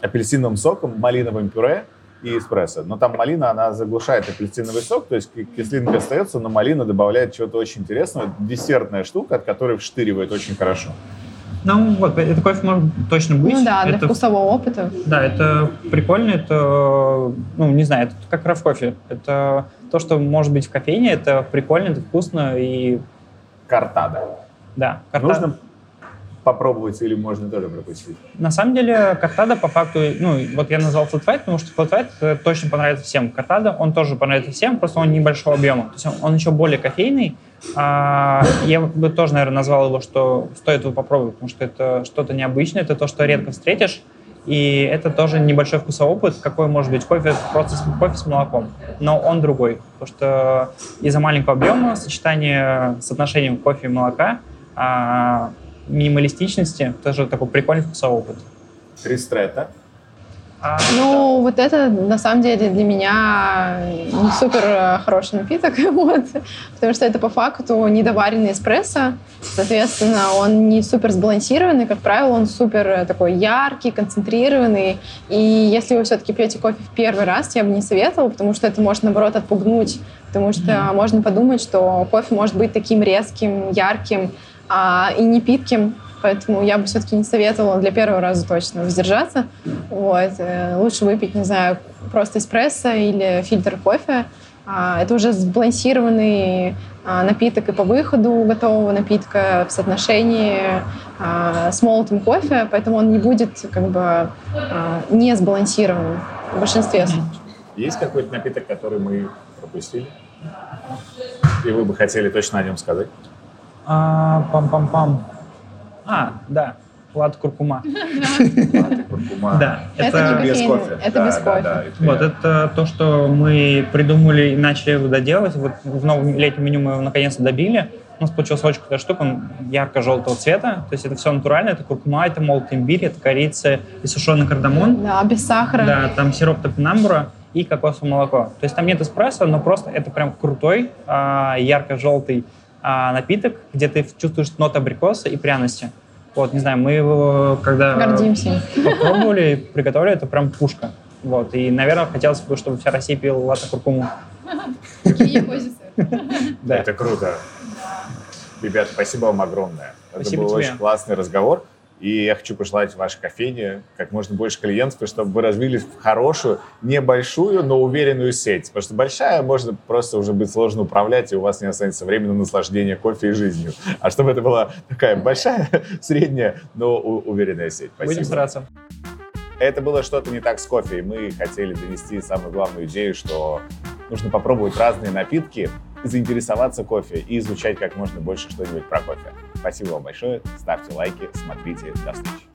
апельсиновым соком, малиновым пюре и эспрессо. Но там малина, она заглушает апельсиновый сок, то есть кислинка остается, но малина добавляет чего-то очень интересного. Десертная штука, от которой вштыривает очень хорошо. Ну вот, это кофе может точно быть. Ну да, для это, вкусового опыта. Да, это прикольно, это, ну, не знаю, это как раф кофе. Это то, что может быть в кофейне, это прикольно, это вкусно и... Картада. Да. карта- Нужно попробовать или можно тоже пропустить? На самом деле, Картада по факту, ну, вот я назвал White, потому что White э, точно понравится всем. Картада, он тоже понравится всем, просто он небольшого объема. То есть он, он еще более кофейный. А, я бы тоже, наверное, назвал его, что стоит его попробовать, потому что это что-то необычное, это то, что редко встретишь. И это тоже небольшой вкусовой опыт, какой может быть кофе, просто с, кофе с молоком. Но он другой, потому что из-за маленького объема, сочетание с отношением кофе и молока, а, минималистичности, тоже такой прикольный вкусовой опыт. Ристрета. А, Ну, вот это на самом деле для меня не супер э, хороший напиток, [LAUGHS] вот, потому что это по факту недоваренный эспрессо, соответственно, он не супер сбалансированный, как правило, он супер э, такой яркий, концентрированный, и если вы все-таки пьете кофе в первый раз, я бы не советовала, потому что это может, наоборот, отпугнуть, потому что можно подумать, что кофе может быть таким резким, ярким а, и не питким, Поэтому я бы все-таки не советовала для первого раза точно воздержаться. Вот. Э, Лучше выпить, не знаю, просто эспрессо или фильтр кофе. А, Это уже сбалансированный а, напиток и по выходу готового напитка в соотношении а, с молотым кофе, поэтому он не будет как бы не сбалансированным в большинстве случаев. Есть какой-то напиток, который мы пропустили? И вы бы хотели точно о нем сказать? а, пам-пам-пам. А, да, лад куркума. [LAUGHS] Куркума. Да, Это без кофе. это без кофе. Вот это то, что мы придумали и начали его доделать. Вот в новом летнем меню мы его наконец-то добили. У нас получилась очень крутая штука, он ярко-желтого цвета. То есть это все натурально, это куркума, это молотый имбирь, это корица и сушеный кардамон. Да, без сахара. Да, там сироп топинамбура и кокосовое молоко. То есть там нет эспрессо, но просто это прям крутой, а, ярко-желтый а, напиток, где ты чувствуешь ноты абрикоса и пряности. Вот, не знаю, мы его, когда Гордимся. им. попробовали, приготовили, это прям пушка. Вот, и, наверное, хотелось бы, чтобы вся Россия пила латте куркуму. Да. Это круто. Ребята, спасибо вам огромное. Это Спасибо был очень классный разговор. И я хочу пожелать вашей кофейне как можно больше клиентов, чтобы вы развились в хорошую, небольшую, но уверенную сеть. Потому что большая можно просто уже быть сложно управлять, и у вас не останется времени на наслаждение кофе и жизнью. А чтобы это была такая большая, [LAUGHS] средняя, но уверенная сеть. Спасибо. Будем стараться это было что-то не так с кофе, и мы хотели донести самую главную идею, что нужно попробовать разные напитки, заинтересоваться кофе и изучать как можно больше что-нибудь про кофе. Спасибо вам большое, ставьте лайки, смотрите, до встречи.